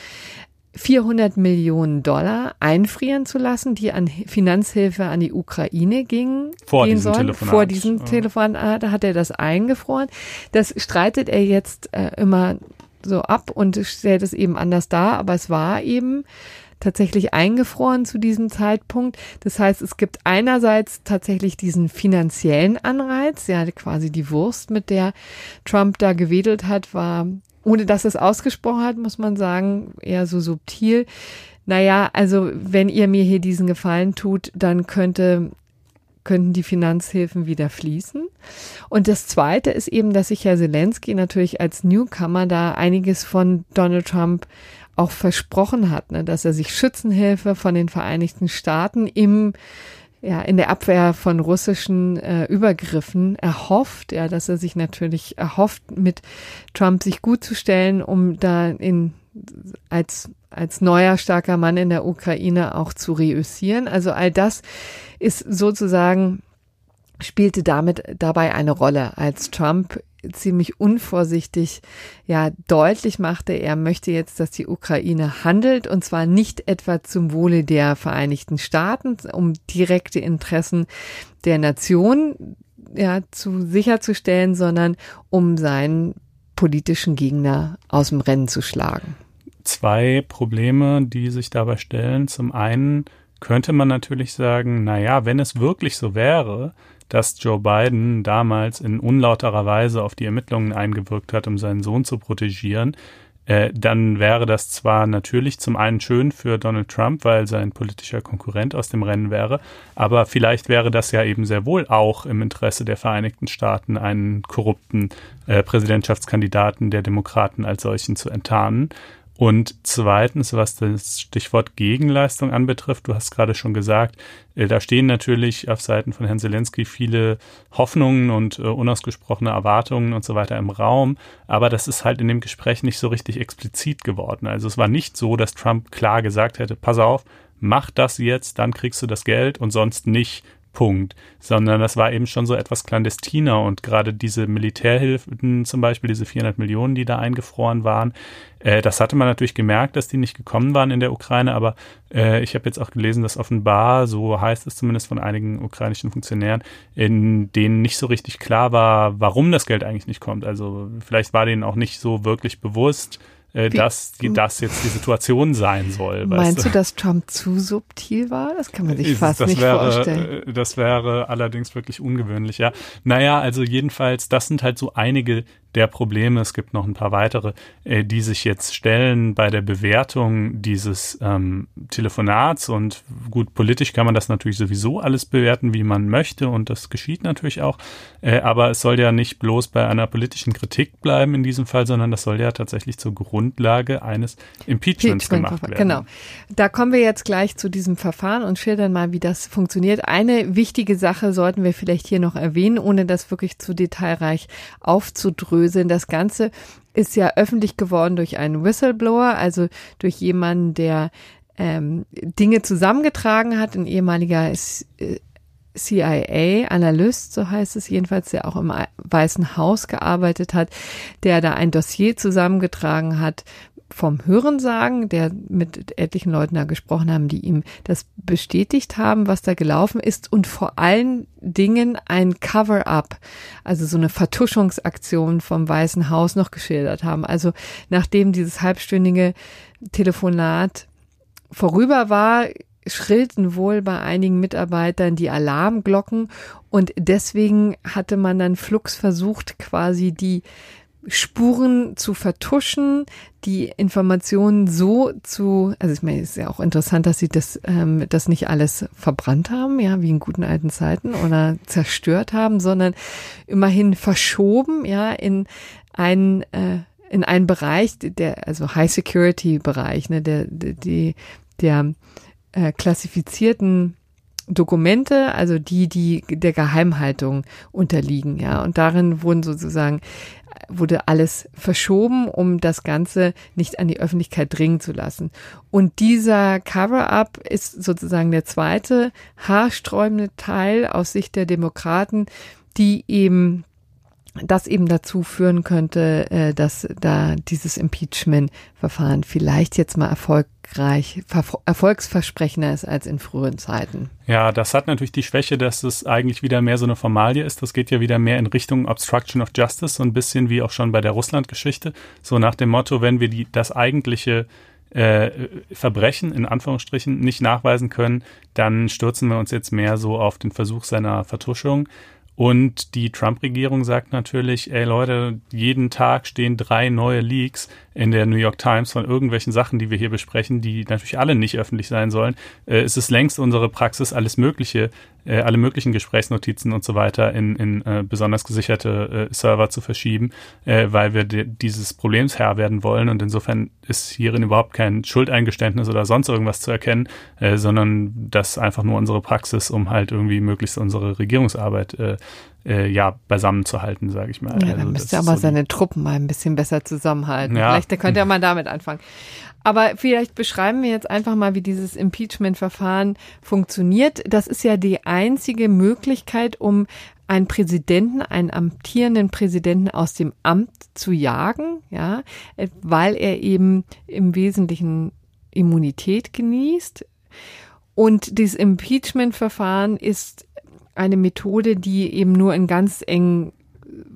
400 Millionen Dollar einfrieren zu lassen, die an Finanzhilfe an die Ukraine gingen. Vor diesem sollen. Telefonat. Vor diesem ja. Telefonat hat er das eingefroren. Das streitet er jetzt äh, immer so ab und stellt es eben anders dar, aber es war eben tatsächlich eingefroren zu diesem Zeitpunkt. Das heißt, es gibt einerseits tatsächlich diesen finanziellen Anreiz, ja, quasi die Wurst, mit der Trump da gewedelt hat, war, ohne dass es ausgesprochen hat, muss man sagen, eher so subtil. Naja, also wenn ihr mir hier diesen Gefallen tut, dann könnte könnten die Finanzhilfen wieder fließen. Und das Zweite ist eben, dass sich Herr Zelensky natürlich als Newcomer da einiges von Donald Trump auch versprochen hat, ne, dass er sich Schützenhilfe von den Vereinigten Staaten im ja, in der Abwehr von russischen äh, Übergriffen erhofft, ja, dass er sich natürlich erhofft, mit Trump sich gut zu stellen, um da in als als neuer starker Mann in der Ukraine auch zu reüssieren. Also all das ist sozusagen spielte damit dabei eine Rolle, als Trump ziemlich unvorsichtig ja deutlich machte, er möchte jetzt, dass die Ukraine handelt und zwar nicht etwa zum Wohle der Vereinigten Staaten, um direkte Interessen der Nation ja zu sicherzustellen, sondern um seinen politischen Gegner aus dem Rennen zu schlagen. Zwei Probleme, die sich dabei stellen. Zum einen könnte man natürlich sagen, na ja, wenn es wirklich so wäre, dass Joe Biden damals in unlauterer Weise auf die Ermittlungen eingewirkt hat, um seinen Sohn zu protegieren, äh, dann wäre das zwar natürlich zum einen schön für Donald Trump, weil sein politischer Konkurrent aus dem Rennen wäre, aber vielleicht wäre das ja eben sehr wohl auch im Interesse der Vereinigten Staaten, einen korrupten äh, Präsidentschaftskandidaten der Demokraten als solchen zu enttarnen. Und zweitens, was das Stichwort Gegenleistung anbetrifft, du hast gerade schon gesagt, äh, da stehen natürlich auf Seiten von Herrn Zelensky viele Hoffnungen und äh, unausgesprochene Erwartungen und so weiter im Raum. Aber das ist halt in dem Gespräch nicht so richtig explizit geworden. Also es war nicht so, dass Trump klar gesagt hätte, pass auf, mach das jetzt, dann kriegst du das Geld und sonst nicht. Punkt, sondern das war eben schon so etwas clandestiner und gerade diese Militärhilfen zum Beispiel, diese 400 Millionen, die da eingefroren waren, äh, das hatte man natürlich gemerkt, dass die nicht gekommen waren in der Ukraine, aber äh, ich habe jetzt auch gelesen, dass offenbar, so heißt es zumindest von einigen ukrainischen Funktionären, in denen nicht so richtig klar war, warum das Geld eigentlich nicht kommt. Also vielleicht war denen auch nicht so wirklich bewusst, äh, dass das jetzt die Situation sein soll. Meinst du, dass Trump zu subtil war? Das kann man sich fast nicht wäre, vorstellen. Äh, das wäre allerdings wirklich ungewöhnlich, ja. Naja, also jedenfalls, das sind halt so einige der Probleme. Es gibt noch ein paar weitere, äh, die sich jetzt stellen bei der Bewertung dieses ähm, Telefonats. Und gut, politisch kann man das natürlich sowieso alles bewerten, wie man möchte. Und das geschieht natürlich auch. Äh, aber es soll ja nicht bloß bei einer politischen Kritik bleiben in diesem Fall, sondern das soll ja tatsächlich zur Grundlage eines Impeachments Impeachment gemacht werden. Genau. Da kommen wir jetzt gleich zu diesem Verfahren und schildern mal, wie das funktioniert. Eine wichtige Sache sollten wir vielleicht hier noch erwähnen, ohne das wirklich zu detailreich aufzudröseln aufdröseln. Das Ganze ist ja öffentlich geworden durch einen Whistleblower, also durch jemanden, der ähm, Dinge zusammengetragen hat, ein ehemaliger äh, CIA-Analyst, so heißt es jedenfalls, der auch im Weißen Haus gearbeitet hat, der da ein Dossier zusammengetragen hat, vom Hörensagen, der mit etlichen Leuten da gesprochen haben, die ihm das bestätigt haben, was da gelaufen ist und vor allen Dingen ein Cover-up, also so eine Vertuschungsaktion vom Weißen Haus noch geschildert haben. Also nachdem dieses halbstündige Telefonat vorüber war, schrillten wohl bei einigen Mitarbeitern die Alarmglocken und deswegen hatte man dann flugs versucht, quasi die Spuren zu vertuschen, die Informationen so zu, also ich meine, es ist ja auch interessant, dass sie das, ähm, das nicht alles verbrannt haben, ja, wie in guten alten Zeiten oder zerstört haben, sondern immerhin verschoben, ja, in einen, äh, in einen Bereich, der, also High Security Bereich, ne, der, die, der äh, klassifizierten Dokumente, also die, die der Geheimhaltung unterliegen, ja. Und darin wurden sozusagen wurde alles verschoben, um das Ganze nicht an die Öffentlichkeit dringen zu lassen. Und dieser Cover-up ist sozusagen der zweite haarsträubende Teil aus Sicht der Demokraten, die eben das eben dazu führen könnte, äh, dass da dieses Impeachment-Verfahren vielleicht jetzt mal erfolgreich, erfolgsversprechender ist als in früheren Zeiten. Ja, das hat natürlich die Schwäche, dass es eigentlich wieder mehr so eine Formalie ist. Das geht ja wieder mehr in Richtung Obstruction of Justice, so ein bisschen wie auch schon bei der Russland-Geschichte. So nach dem Motto, wenn wir die, das eigentliche äh, Verbrechen in Anführungsstrichen nicht nachweisen können, dann stürzen wir uns jetzt mehr so auf den Versuch seiner Vertuschung. Und die Trump-Regierung sagt natürlich, ey Leute, jeden Tag stehen drei neue Leaks in der New York Times von irgendwelchen Sachen, die wir hier besprechen, die natürlich alle nicht öffentlich sein sollen. Äh, es ist längst unsere Praxis, alles Mögliche äh, alle möglichen Gesprächsnotizen und so weiter in, in äh, besonders gesicherte äh, Server zu verschieben, äh, weil wir dieses Problems Herr werden wollen. Und insofern ist hierin überhaupt kein Schuldeingeständnis oder sonst irgendwas zu erkennen, äh, sondern das einfach nur unsere Praxis, um halt irgendwie möglichst unsere Regierungsarbeit äh, ja, beisammen zu halten, sage ich mal. Ja, also, dann müsste er aber so seine Truppen mal ein bisschen besser zusammenhalten. Ja. Vielleicht könnte er mal damit anfangen. Aber vielleicht beschreiben wir jetzt einfach mal, wie dieses Impeachment-Verfahren funktioniert. Das ist ja die einzige Möglichkeit, um einen Präsidenten, einen amtierenden Präsidenten aus dem Amt zu jagen, ja, weil er eben im Wesentlichen Immunität genießt. Und dieses Impeachment-Verfahren ist eine Methode, die eben nur in ganz engen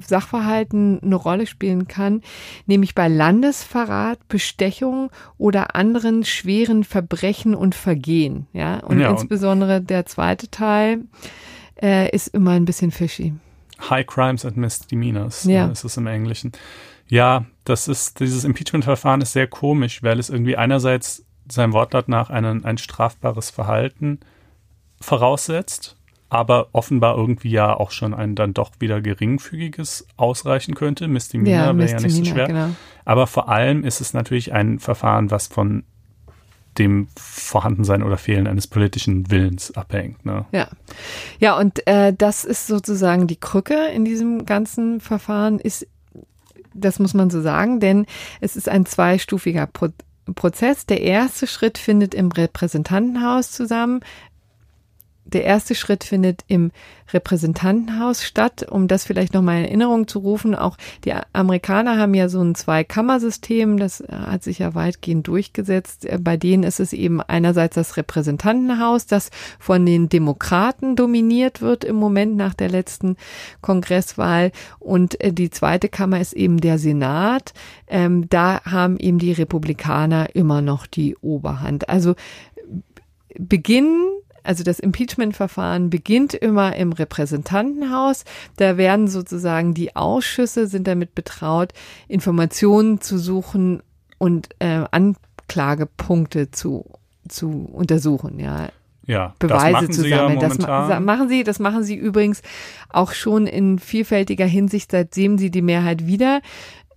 Sachverhalten eine Rolle spielen kann, nämlich bei Landesverrat, Bestechung oder anderen schweren Verbrechen und Vergehen. Ja, und ja, insbesondere und der zweite Teil äh, ist immer ein bisschen fishy. High Crimes and Misdemeanors, ja. ist es im Englischen. Ja, das ist, dieses Impeachment-Verfahren ist sehr komisch, weil es irgendwie einerseits seinem Wortlaut nach einen, ein strafbares Verhalten voraussetzt aber offenbar irgendwie ja auch schon ein dann doch wieder geringfügiges ausreichen könnte. Misdemeanor ja, wäre ja nicht so schwer. Genau. Aber vor allem ist es natürlich ein Verfahren, was von dem Vorhandensein oder Fehlen eines politischen Willens abhängt. Ne? Ja, ja, und äh, das ist sozusagen die Krücke in diesem ganzen Verfahren. Ist, das muss man so sagen, denn es ist ein zweistufiger Pro Prozess. Der erste Schritt findet im Repräsentantenhaus zusammen der erste Schritt findet im Repräsentantenhaus statt, um das vielleicht nochmal in Erinnerung zu rufen. Auch die Amerikaner haben ja so ein Zweikammersystem, das hat sich ja weitgehend durchgesetzt. Bei denen ist es eben einerseits das Repräsentantenhaus, das von den Demokraten dominiert wird im Moment nach der letzten Kongresswahl. Und äh, die zweite Kammer ist eben der Senat. Ähm, da haben eben die Republikaner immer noch die Oberhand. Also beginnen also das Impeachment-Verfahren beginnt immer im Repräsentantenhaus. Da werden sozusagen die Ausschüsse sind damit betraut, Informationen zu suchen und äh, Anklagepunkte zu zu untersuchen. Ja, ja, Beweise zu sammeln. Ja das ma machen sie, das machen sie übrigens auch schon in vielfältiger Hinsicht, seitdem sie die Mehrheit wieder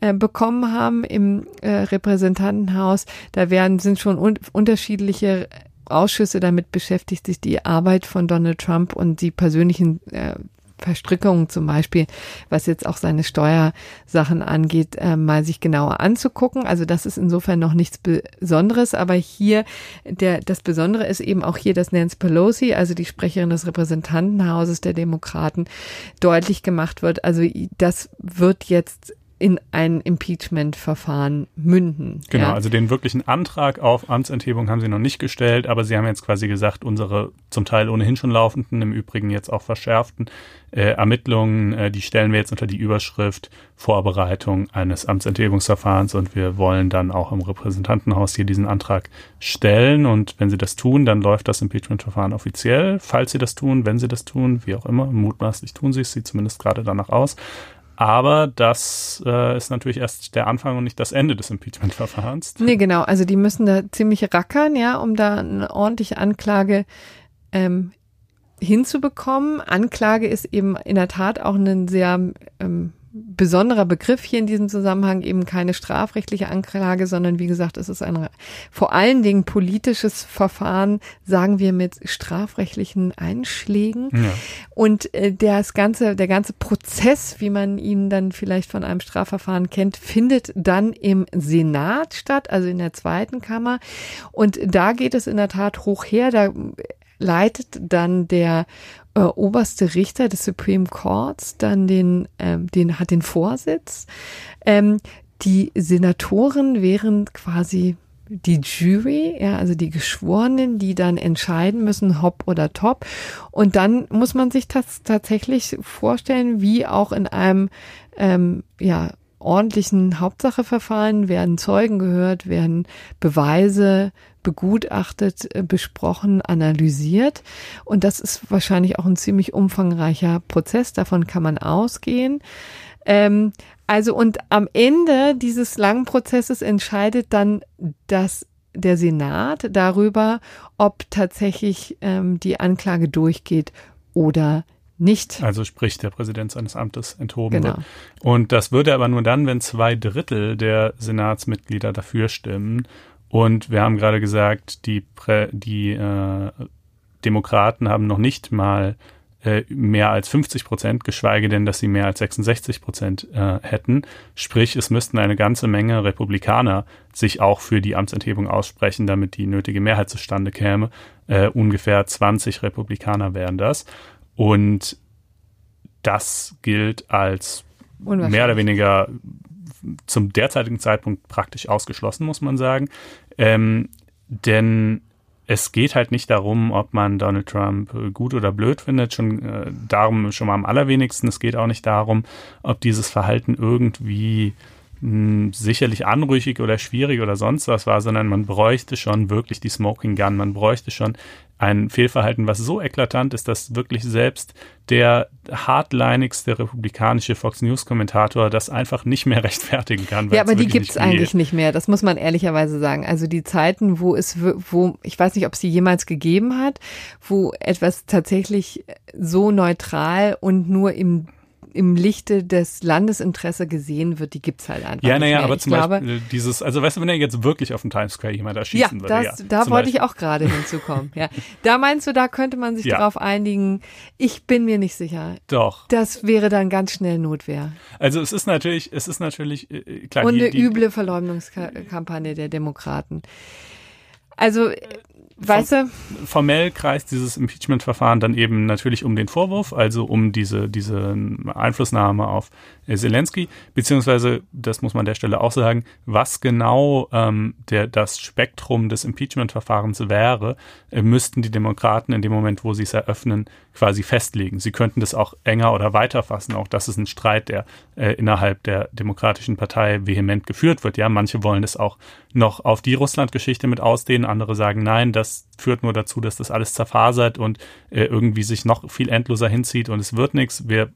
äh, bekommen haben im äh, Repräsentantenhaus. Da werden sind schon un unterschiedliche Ausschüsse damit beschäftigt, sich die Arbeit von Donald Trump und die persönlichen äh, Verstrickungen zum Beispiel, was jetzt auch seine Steuersachen angeht, äh, mal sich genauer anzugucken. Also das ist insofern noch nichts Besonderes, aber hier der das Besondere ist eben auch hier, dass Nancy Pelosi, also die Sprecherin des Repräsentantenhauses der Demokraten, deutlich gemacht wird. Also das wird jetzt in ein Impeachment-Verfahren münden. Genau, ja. also den wirklichen Antrag auf Amtsenthebung haben sie noch nicht gestellt, aber sie haben jetzt quasi gesagt, unsere zum Teil ohnehin schon laufenden, im Übrigen jetzt auch verschärften äh, Ermittlungen, äh, die stellen wir jetzt unter die Überschrift Vorbereitung eines Amtsenthebungsverfahrens und wir wollen dann auch im Repräsentantenhaus hier diesen Antrag stellen und wenn sie das tun, dann läuft das Impeachment-Verfahren offiziell. Falls sie das tun, wenn sie das tun, wie auch immer, mutmaßlich tun sie es, sieht zumindest gerade danach aus. Aber das äh, ist natürlich erst der Anfang und nicht das Ende des Impeachment-Verfahrens. Nee, genau. Also die müssen da ziemlich rackern, ja, um da eine ordentliche Anklage ähm, hinzubekommen. Anklage ist eben in der Tat auch ein sehr ähm, besonderer Begriff hier in diesem Zusammenhang eben keine strafrechtliche Anklage, sondern wie gesagt, es ist ein vor allen Dingen politisches Verfahren, sagen wir mit strafrechtlichen Einschlägen. Ja. Und äh, das ganze, der ganze Prozess, wie man ihn dann vielleicht von einem Strafverfahren kennt, findet dann im Senat statt, also in der zweiten Kammer. Und da geht es in der Tat hoch her. Da leitet dann der äh, oberste Richter des Supreme Courts dann den, ähm, den hat den Vorsitz. Ähm, die Senatoren wären quasi die Jury, ja, also die Geschworenen, die dann entscheiden müssen, hopp oder top. Und dann muss man sich das tatsächlich vorstellen, wie auch in einem ähm, ja, ordentlichen Hauptsacheverfahren werden Zeugen gehört, werden Beweise begutachtet, äh, besprochen, analysiert. Und das ist wahrscheinlich auch ein ziemlich umfangreicher Prozess. Davon kann man ausgehen. Ähm, also und am Ende dieses langen Prozesses entscheidet dann das der Senat darüber, ob tatsächlich ähm, die Anklage durchgeht oder nicht. Also sprich, der Präsident seines Amtes enthoben genau. wird. Und das würde aber nur dann, wenn zwei Drittel der Senatsmitglieder dafür stimmen. Und wir haben gerade gesagt, die, Prä die äh, Demokraten haben noch nicht mal äh, mehr als 50 Prozent, geschweige denn, dass sie mehr als 66 Prozent äh, hätten. Sprich, es müssten eine ganze Menge Republikaner sich auch für die Amtsenthebung aussprechen, damit die nötige Mehrheit zustande käme. Äh, ungefähr 20 Republikaner wären das. Und das gilt als mehr oder weniger zum derzeitigen Zeitpunkt praktisch ausgeschlossen, muss man sagen. Ähm, denn es geht halt nicht darum, ob man Donald Trump gut oder blöd findet, schon äh, darum schon mal am allerwenigsten. Es geht auch nicht darum, ob dieses Verhalten irgendwie mh, sicherlich anrüchig oder schwierig oder sonst was war, sondern man bräuchte schon wirklich die Smoking Gun, man bräuchte schon ein Fehlverhalten, was so eklatant ist, dass wirklich selbst der hardlinigste republikanische Fox News Kommentator das einfach nicht mehr rechtfertigen kann. Ja, aber die gibt's eigentlich nicht mehr. Das muss man ehrlicherweise sagen. Also die Zeiten, wo es, wo, ich weiß nicht, ob es die jemals gegeben hat, wo etwas tatsächlich so neutral und nur im im Lichte des Landesinteresse gesehen wird, die gibt's halt einfach. Ja, naja, aber ich zum glaube, Beispiel dieses, also weißt du, wenn er jetzt wirklich auf dem Times Square jemand erschießen ja, würde. Das, ja, da wollte Beispiel. ich auch gerade hinzukommen. ja. Da meinst du, da könnte man sich ja. darauf einigen. Ich bin mir nicht sicher. Doch. Das wäre dann ganz schnell Notwehr. Also es ist natürlich, es ist natürlich, äh, klar. Und die, eine die, üble Verleumdungskampagne der Demokraten. Also Weißt du? Formell kreist dieses Impeachment-Verfahren dann eben natürlich um den Vorwurf, also um diese, diese Einflussnahme auf äh, Zelensky, beziehungsweise, das muss man an der Stelle auch sagen, was genau ähm, der, das Spektrum des Impeachment-Verfahrens wäre, äh, müssten die Demokraten in dem Moment, wo sie es eröffnen, quasi festlegen. Sie könnten das auch enger oder weiter fassen. Auch das ist ein Streit, der äh, innerhalb der Demokratischen Partei vehement geführt wird. Ja, manche wollen es auch noch auf die Russland-Geschichte mit ausdehnen, andere sagen, nein, das führt nur dazu, dass das alles zerfasert und äh, irgendwie sich noch viel endloser hinzieht und es wird nichts. Wir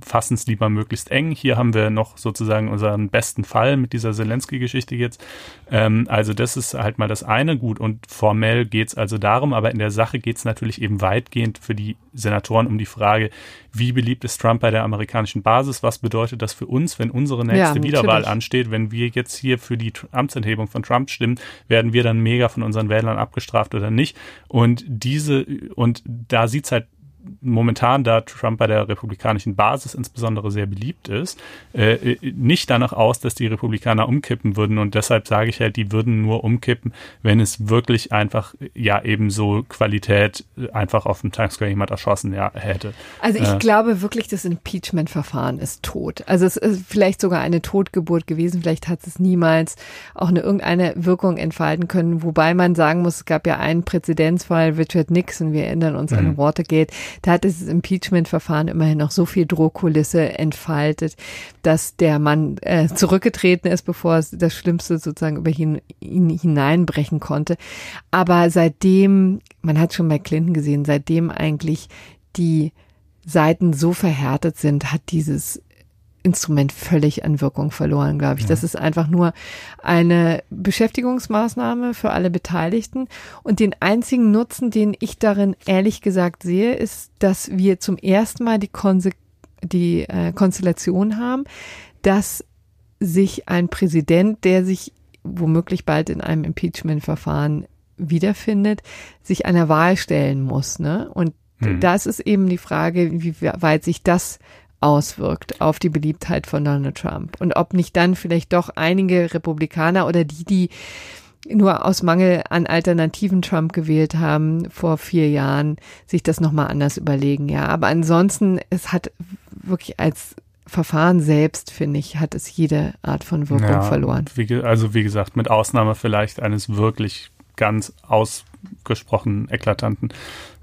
fassen es lieber möglichst eng. Hier haben wir noch sozusagen unseren besten Fall mit dieser Zelensky-Geschichte jetzt. Ähm, also das ist halt mal das eine gut und formell geht es also darum, aber in der Sache geht es natürlich eben weitgehend für die Senatoren um die Frage, wie beliebt ist Trump bei der amerikanischen Basis? Was bedeutet das für uns, wenn unsere nächste ja, Wiederwahl ansteht? Wenn wir jetzt hier für die Amtsenthebung von Trump stimmen, werden wir dann mega von unseren Wählern abgestraft oder nicht? Und diese, und da sieht es halt momentan, da Trump bei der republikanischen Basis insbesondere sehr beliebt ist, äh, nicht danach aus, dass die Republikaner umkippen würden. Und deshalb sage ich halt, die würden nur umkippen, wenn es wirklich einfach, ja, eben so Qualität einfach auf dem Times Square jemand erschossen ja, hätte. Also ich äh, glaube wirklich, das Impeachment-Verfahren ist tot. Also es ist vielleicht sogar eine Totgeburt gewesen. Vielleicht hat es niemals auch eine irgendeine Wirkung entfalten können. Wobei man sagen muss, es gab ja einen Präzedenzfall, Richard Nixon, wir erinnern uns mhm. an Watergate, da hat dieses Impeachment-Verfahren immerhin noch so viel Drohkulisse entfaltet, dass der Mann äh, zurückgetreten ist, bevor das Schlimmste sozusagen über ihn, ihn hineinbrechen konnte. Aber seitdem, man hat schon bei Clinton gesehen, seitdem eigentlich die Seiten so verhärtet sind, hat dieses Instrument völlig an Wirkung verloren, glaube ich. Ja. Das ist einfach nur eine Beschäftigungsmaßnahme für alle Beteiligten. Und den einzigen Nutzen, den ich darin ehrlich gesagt sehe, ist, dass wir zum ersten Mal die, Konse die äh, Konstellation haben, dass sich ein Präsident, der sich womöglich bald in einem Impeachment-Verfahren wiederfindet, sich einer Wahl stellen muss. Ne? Und hm. das ist eben die Frage, wie weit sich das auswirkt auf die Beliebtheit von Donald Trump und ob nicht dann vielleicht doch einige Republikaner oder die, die nur aus Mangel an Alternativen Trump gewählt haben vor vier Jahren, sich das nochmal anders überlegen, ja. Aber ansonsten, es hat wirklich als Verfahren selbst, finde ich, hat es jede Art von Wirkung ja, verloren. Wie, also wie gesagt, mit Ausnahme vielleicht eines wirklich ganz ausgesprochen eklatanten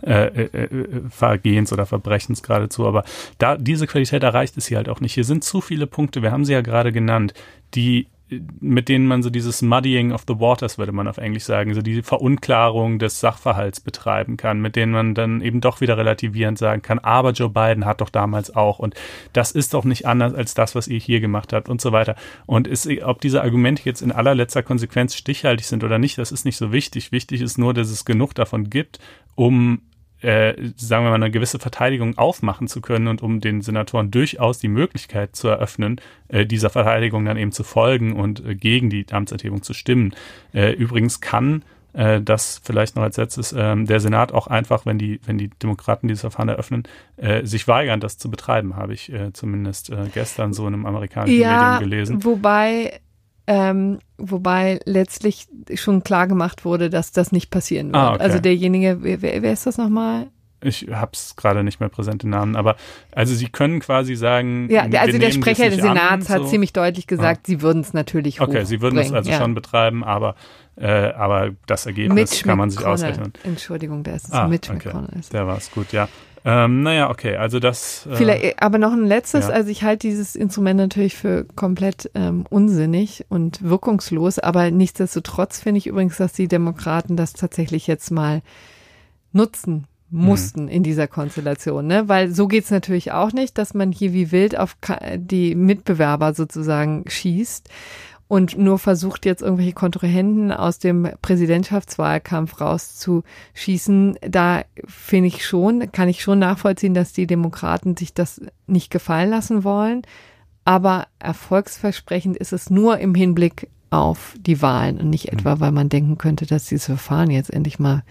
äh, äh, äh, Vergehens oder Verbrechens geradezu. Aber da diese Qualität erreicht es hier halt auch nicht. Hier sind zu viele Punkte, wir haben sie ja gerade genannt, die mit denen man so dieses Muddying of the Waters, würde man auf Englisch sagen, so die Verunklarung des Sachverhalts betreiben kann, mit denen man dann eben doch wieder relativierend sagen kann, aber Joe Biden hat doch damals auch und das ist doch nicht anders als das, was ihr hier gemacht habt und so weiter. Und ist, ob diese Argumente jetzt in allerletzter Konsequenz stichhaltig sind oder nicht, das ist nicht so wichtig. Wichtig ist nur, dass es genug davon gibt, um äh, sagen wir mal, eine gewisse Verteidigung aufmachen zu können und um den Senatoren durchaus die Möglichkeit zu eröffnen, äh, dieser Verteidigung dann eben zu folgen und äh, gegen die Amtserhebung zu stimmen. Äh, übrigens kann äh, das vielleicht noch als letztes, äh, der Senat auch einfach, wenn die, wenn die Demokraten dieses Verfahren eröffnen, äh, sich weigern, das zu betreiben, habe ich zumindest gestern so in einem amerikanischen ja, Medium gelesen. Wobei ähm, wobei letztlich schon klar gemacht wurde, dass das nicht passieren wird. Ah, okay. Also derjenige, wer, wer ist das nochmal? Ich habe es gerade nicht mehr präsent den Namen, aber also Sie können quasi sagen. Ja, also der Sprecher des Senats an, hat so. ziemlich deutlich gesagt, ah. Sie würden es natürlich Okay, Sie würden es also ja. schon betreiben, aber äh, aber das Ergebnis Mitch kann man sich ausrechnen. Entschuldigung, der ist es ah, Mitch okay. McConnell. Der war es gut, ja. Ähm, naja, okay, also das. Äh, Vielleicht, aber noch ein letztes, ja. also ich halte dieses Instrument natürlich für komplett ähm, unsinnig und wirkungslos, aber nichtsdestotrotz finde ich übrigens, dass die Demokraten das tatsächlich jetzt mal nutzen mussten mhm. in dieser Konstellation, ne? Weil so geht's natürlich auch nicht, dass man hier wie wild auf die Mitbewerber sozusagen schießt und nur versucht jetzt irgendwelche Kontrahenten aus dem Präsidentschaftswahlkampf rauszuschießen, da finde ich schon, kann ich schon nachvollziehen, dass die Demokraten sich das nicht gefallen lassen wollen. Aber erfolgsversprechend ist es nur im Hinblick auf die Wahlen und nicht etwa, mhm. weil man denken könnte, dass dieses Verfahren jetzt endlich mal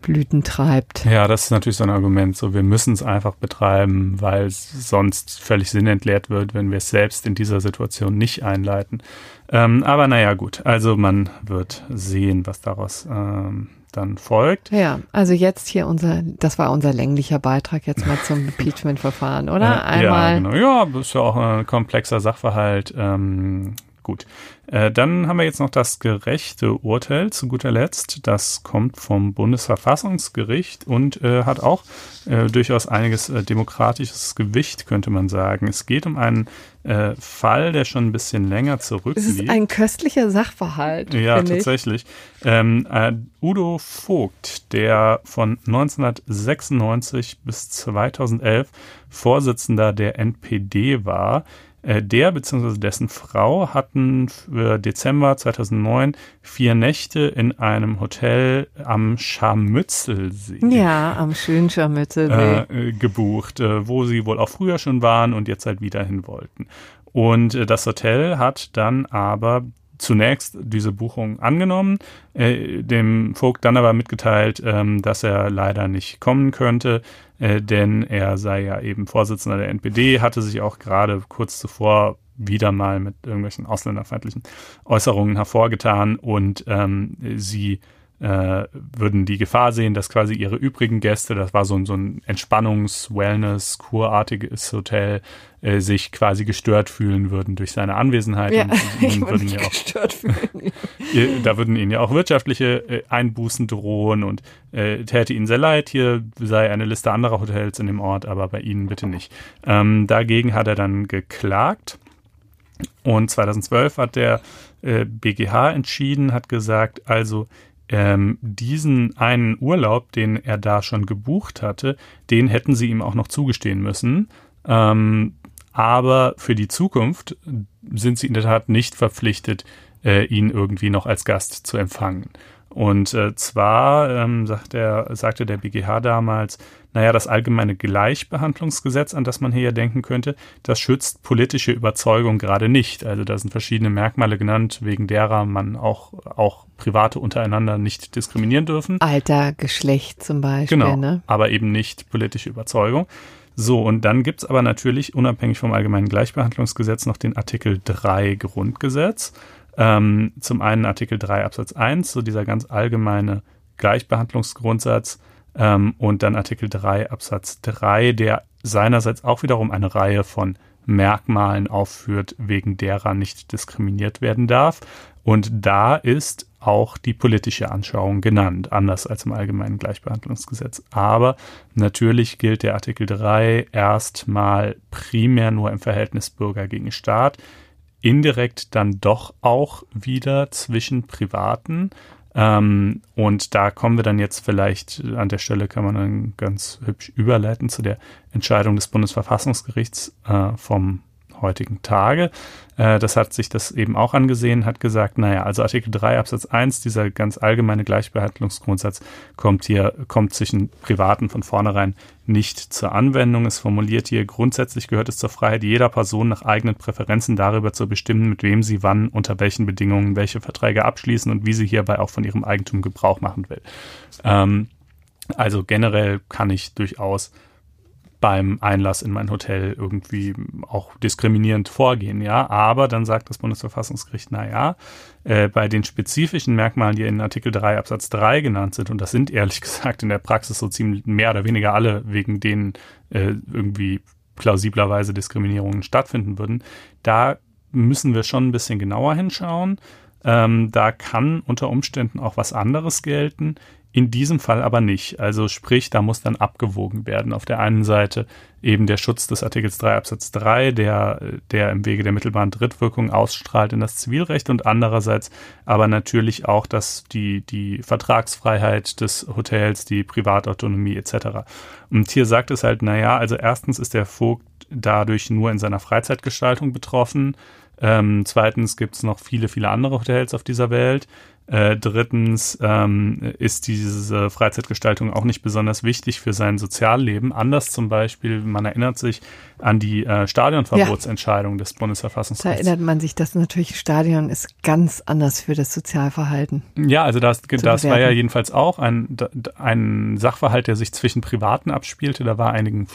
Blüten treibt. Ja, das ist natürlich so ein Argument. So, wir müssen es einfach betreiben, weil es sonst völlig sinnentleert wird, wenn wir es selbst in dieser Situation nicht einleiten. Ähm, aber naja, gut. Also man wird sehen, was daraus ähm, dann folgt. Ja, also jetzt hier unser, das war unser länglicher Beitrag jetzt mal zum Impeachment-Verfahren, oder? Einmal. Ja, genau. Ja, das ist ja auch ein komplexer Sachverhalt. Ähm, Gut. Äh, dann haben wir jetzt noch das gerechte Urteil zu guter Letzt. Das kommt vom Bundesverfassungsgericht und äh, hat auch äh, durchaus einiges äh, demokratisches Gewicht, könnte man sagen. Es geht um einen äh, Fall, der schon ein bisschen länger zurückliegt. Es ist ein köstlicher Sachverhalt. Ja, tatsächlich. Ähm, äh, Udo Vogt, der von 1996 bis 2011 Vorsitzender der NPD war, der bzw. dessen Frau hatten für Dezember 2009 vier Nächte in einem Hotel am Scharmützelsee. Ja, am schönen Scharmützelsee. Äh, gebucht, äh, wo sie wohl auch früher schon waren und jetzt halt wieder hin wollten. Und äh, das Hotel hat dann aber zunächst diese Buchung angenommen, äh, dem Vogt dann aber mitgeteilt, ähm, dass er leider nicht kommen könnte, äh, denn er sei ja eben Vorsitzender der NPD, hatte sich auch gerade kurz zuvor wieder mal mit irgendwelchen ausländerfeindlichen Äußerungen hervorgetan und ähm, sie äh, würden die Gefahr sehen, dass quasi ihre übrigen Gäste, das war so ein, so ein Entspannungs-, Wellness-, kurartiges Hotel, äh, sich quasi gestört fühlen würden durch seine Anwesenheit. Ja, und würden ja auch, gestört fühlen. da würden ihnen ja auch wirtschaftliche äh, Einbußen drohen und äh, täte ihnen sehr leid. Hier sei eine Liste anderer Hotels in dem Ort, aber bei ihnen bitte nicht. Ähm, dagegen hat er dann geklagt. Und 2012 hat der äh, BGH entschieden, hat gesagt, also ähm, diesen einen Urlaub, den er da schon gebucht hatte, den hätten sie ihm auch noch zugestehen müssen. Ähm, aber für die Zukunft sind sie in der Tat nicht verpflichtet, äh, ihn irgendwie noch als Gast zu empfangen. Und äh, zwar ähm, sagt der, sagte der BGH damals, naja, das allgemeine Gleichbehandlungsgesetz, an das man hier ja denken könnte, das schützt politische Überzeugung gerade nicht. Also da sind verschiedene Merkmale genannt, wegen derer man auch, auch Private untereinander nicht diskriminieren dürfen. Alter, Geschlecht zum Beispiel. Genau, ne? aber eben nicht politische Überzeugung. So, und dann gibt's aber natürlich unabhängig vom allgemeinen Gleichbehandlungsgesetz noch den Artikel 3 Grundgesetz. Ähm, zum einen Artikel 3 Absatz 1, so dieser ganz allgemeine Gleichbehandlungsgrundsatz ähm, und dann Artikel 3 Absatz 3, der seinerseits auch wiederum eine Reihe von Merkmalen aufführt, wegen derer nicht diskriminiert werden darf. Und da ist auch die politische Anschauung genannt, anders als im allgemeinen Gleichbehandlungsgesetz. Aber natürlich gilt der Artikel 3 erstmal primär nur im Verhältnis Bürger gegen Staat, indirekt dann doch auch wieder zwischen Privaten. Ähm, und da kommen wir dann jetzt vielleicht, an der Stelle kann man dann ganz hübsch überleiten zu der Entscheidung des Bundesverfassungsgerichts äh, vom heutigen Tage. Äh, das hat sich das eben auch angesehen, hat gesagt, naja, also Artikel 3 Absatz 1, dieser ganz allgemeine Gleichbehandlungsgrundsatz kommt hier, kommt zwischen Privaten von vornherein nicht zur Anwendung. Es formuliert hier, grundsätzlich gehört es zur Freiheit jeder Person nach eigenen Präferenzen darüber zu bestimmen, mit wem sie wann, unter welchen Bedingungen welche Verträge abschließen und wie sie hierbei auch von ihrem Eigentum Gebrauch machen will. Ähm, also generell kann ich durchaus beim Einlass in mein Hotel irgendwie auch diskriminierend vorgehen, ja. Aber dann sagt das Bundesverfassungsgericht, na ja, äh, bei den spezifischen Merkmalen, die in Artikel 3 Absatz 3 genannt sind, und das sind ehrlich gesagt in der Praxis so ziemlich mehr oder weniger alle, wegen denen äh, irgendwie plausiblerweise Diskriminierungen stattfinden würden, da müssen wir schon ein bisschen genauer hinschauen. Ähm, da kann unter Umständen auch was anderes gelten. In diesem Fall aber nicht. Also sprich, da muss dann abgewogen werden. Auf der einen Seite eben der Schutz des Artikels 3 Absatz 3, der, der im Wege der mittelbaren Drittwirkung ausstrahlt in das Zivilrecht und andererseits aber natürlich auch, dass die, die Vertragsfreiheit des Hotels, die Privatautonomie etc. Und hier sagt es halt, naja, also erstens ist der Vogt dadurch nur in seiner Freizeitgestaltung betroffen. Ähm, zweitens gibt es noch viele, viele andere Hotels auf dieser Welt. Äh, drittens ähm, ist diese Freizeitgestaltung auch nicht besonders wichtig für sein Sozialleben. Anders zum Beispiel, man erinnert sich an die äh, Stadionverbotsentscheidung ja. des Bundesverfassungsgerichts. Da erinnert man sich, dass natürlich Stadion ist ganz anders für das Sozialverhalten. Ja, also das, das war ja jedenfalls auch ein, ein Sachverhalt, der sich zwischen Privaten abspielte. Da war einigen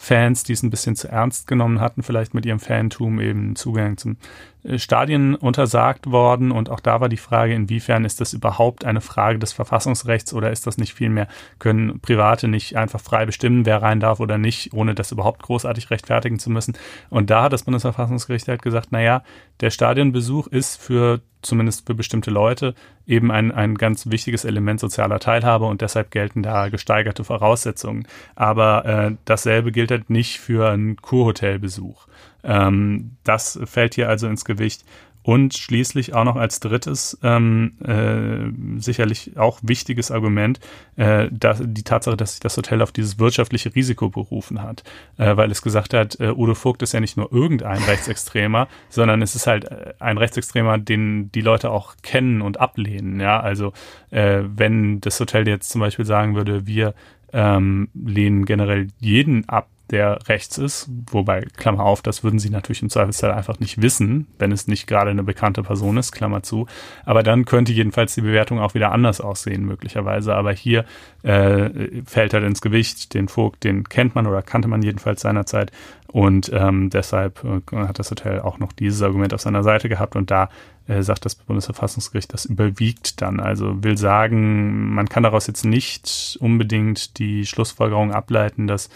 Fußballfans, die es ein bisschen zu ernst genommen hatten, vielleicht mit ihrem Fantum eben Zugang zum äh, Stadien untersagt worden. Und auch da war die Frage, inwiefern ist das überhaupt eine Frage des Verfassungsrechts oder ist das nicht vielmehr, können Private nicht einfach frei bestimmen, wer rein darf oder nicht, ohne das überhaupt großartig rechtfertigen zu müssen. Und da hat das Bundesverfassungsgericht halt gesagt, naja, der Stadionbesuch ist für zumindest für bestimmte Leute eben ein, ein ganz wichtiges Element sozialer Teilhabe und deshalb gelten da gesteigerte Voraussetzungen. Aber äh, dasselbe gilt halt nicht für einen Kurhotelbesuch. Ähm, das fällt hier also ins Gewicht. Und schließlich auch noch als drittes, ähm, äh, sicherlich auch wichtiges Argument, äh, dass, die Tatsache, dass sich das Hotel auf dieses wirtschaftliche Risiko berufen hat, äh, weil es gesagt hat, äh, Udo Vogt ist ja nicht nur irgendein Rechtsextremer, sondern es ist halt äh, ein Rechtsextremer, den die Leute auch kennen und ablehnen. Ja, also äh, wenn das Hotel jetzt zum Beispiel sagen würde, wir ähm, lehnen generell jeden ab, der rechts ist. Wobei, Klammer auf, das würden sie natürlich im Zweifelsfall einfach nicht wissen, wenn es nicht gerade eine bekannte Person ist, Klammer zu. Aber dann könnte jedenfalls die Bewertung auch wieder anders aussehen, möglicherweise. Aber hier äh, fällt halt ins Gewicht. Den Vogt, den kennt man oder kannte man jedenfalls seinerzeit. Und ähm, deshalb äh, hat das Hotel auch noch dieses Argument auf seiner Seite gehabt. Und da äh, sagt das Bundesverfassungsgericht, das überwiegt dann. Also will sagen, man kann daraus jetzt nicht unbedingt die Schlussfolgerung ableiten, dass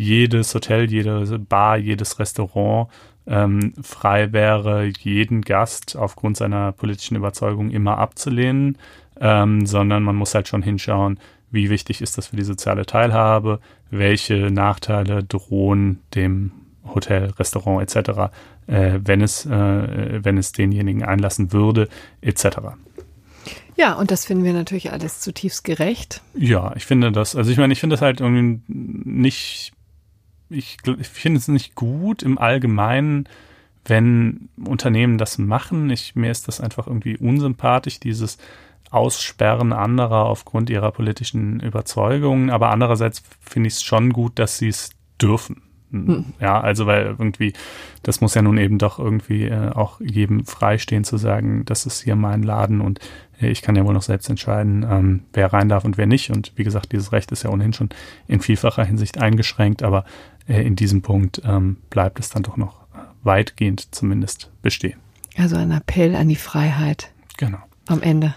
jedes Hotel, jede Bar, jedes Restaurant ähm, frei wäre, jeden Gast aufgrund seiner politischen Überzeugung immer abzulehnen, ähm, sondern man muss halt schon hinschauen, wie wichtig ist das für die soziale Teilhabe, welche Nachteile drohen dem Hotel, Restaurant etc., äh, wenn es äh, wenn es denjenigen einlassen würde etc. Ja, und das finden wir natürlich alles zutiefst gerecht. Ja, ich finde das, also ich meine, ich finde das halt irgendwie nicht ich, ich finde es nicht gut im Allgemeinen, wenn Unternehmen das machen. Ich, mir ist das einfach irgendwie unsympathisch, dieses Aussperren anderer aufgrund ihrer politischen Überzeugungen. Aber andererseits finde ich es schon gut, dass sie es dürfen. Hm. Ja, also weil irgendwie, das muss ja nun eben doch irgendwie äh, auch jedem freistehen zu sagen, das ist hier mein Laden und äh, ich kann ja wohl noch selbst entscheiden, ähm, wer rein darf und wer nicht. Und wie gesagt, dieses Recht ist ja ohnehin schon in vielfacher Hinsicht eingeschränkt, aber äh, in diesem Punkt ähm, bleibt es dann doch noch weitgehend zumindest bestehen. Also ein Appell an die Freiheit. Genau. Am Ende.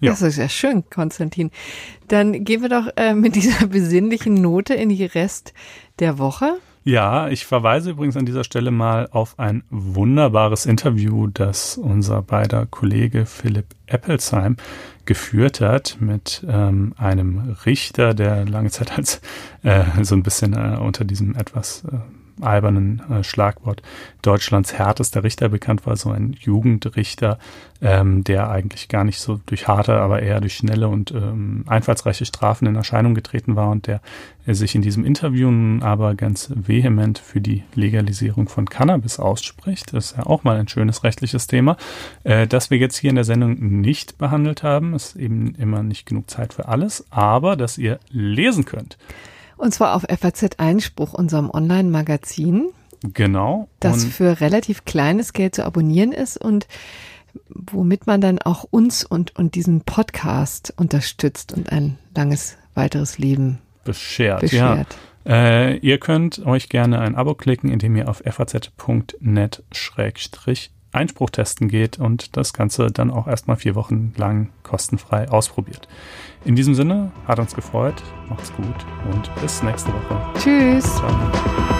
Ja. Das ist ja schön, Konstantin. Dann gehen wir doch äh, mit dieser besinnlichen Note in die Rest der Woche. Ja, ich verweise übrigens an dieser Stelle mal auf ein wunderbares Interview, das unser beider Kollege Philipp Eppelsheim geführt hat mit ähm, einem Richter, der lange Zeit als äh, so ein bisschen äh, unter diesem etwas äh, albernen äh, Schlagwort Deutschlands härtester Richter bekannt war, so ein Jugendrichter, ähm, der eigentlich gar nicht so durch harte, aber eher durch schnelle und ähm, einfallsreiche Strafen in Erscheinung getreten war und der äh, sich in diesem Interview aber ganz vehement für die Legalisierung von Cannabis ausspricht. Das ist ja auch mal ein schönes rechtliches Thema, äh, das wir jetzt hier in der Sendung nicht behandelt haben. Es ist eben immer nicht genug Zeit für alles, aber dass ihr lesen könnt. Und zwar auf FAZ Einspruch, unserem Online-Magazin. Genau. Das für relativ kleines Geld zu abonnieren ist und womit man dann auch uns und, und diesen Podcast unterstützt und ein langes weiteres Leben beschert. beschert. Ja. Äh, ihr könnt euch gerne ein Abo klicken, indem ihr auf faz.net Einspruch testen geht und das Ganze dann auch erstmal vier Wochen lang kostenfrei ausprobiert. In diesem Sinne, hat uns gefreut, macht's gut und bis nächste Woche. Tschüss. Ciao.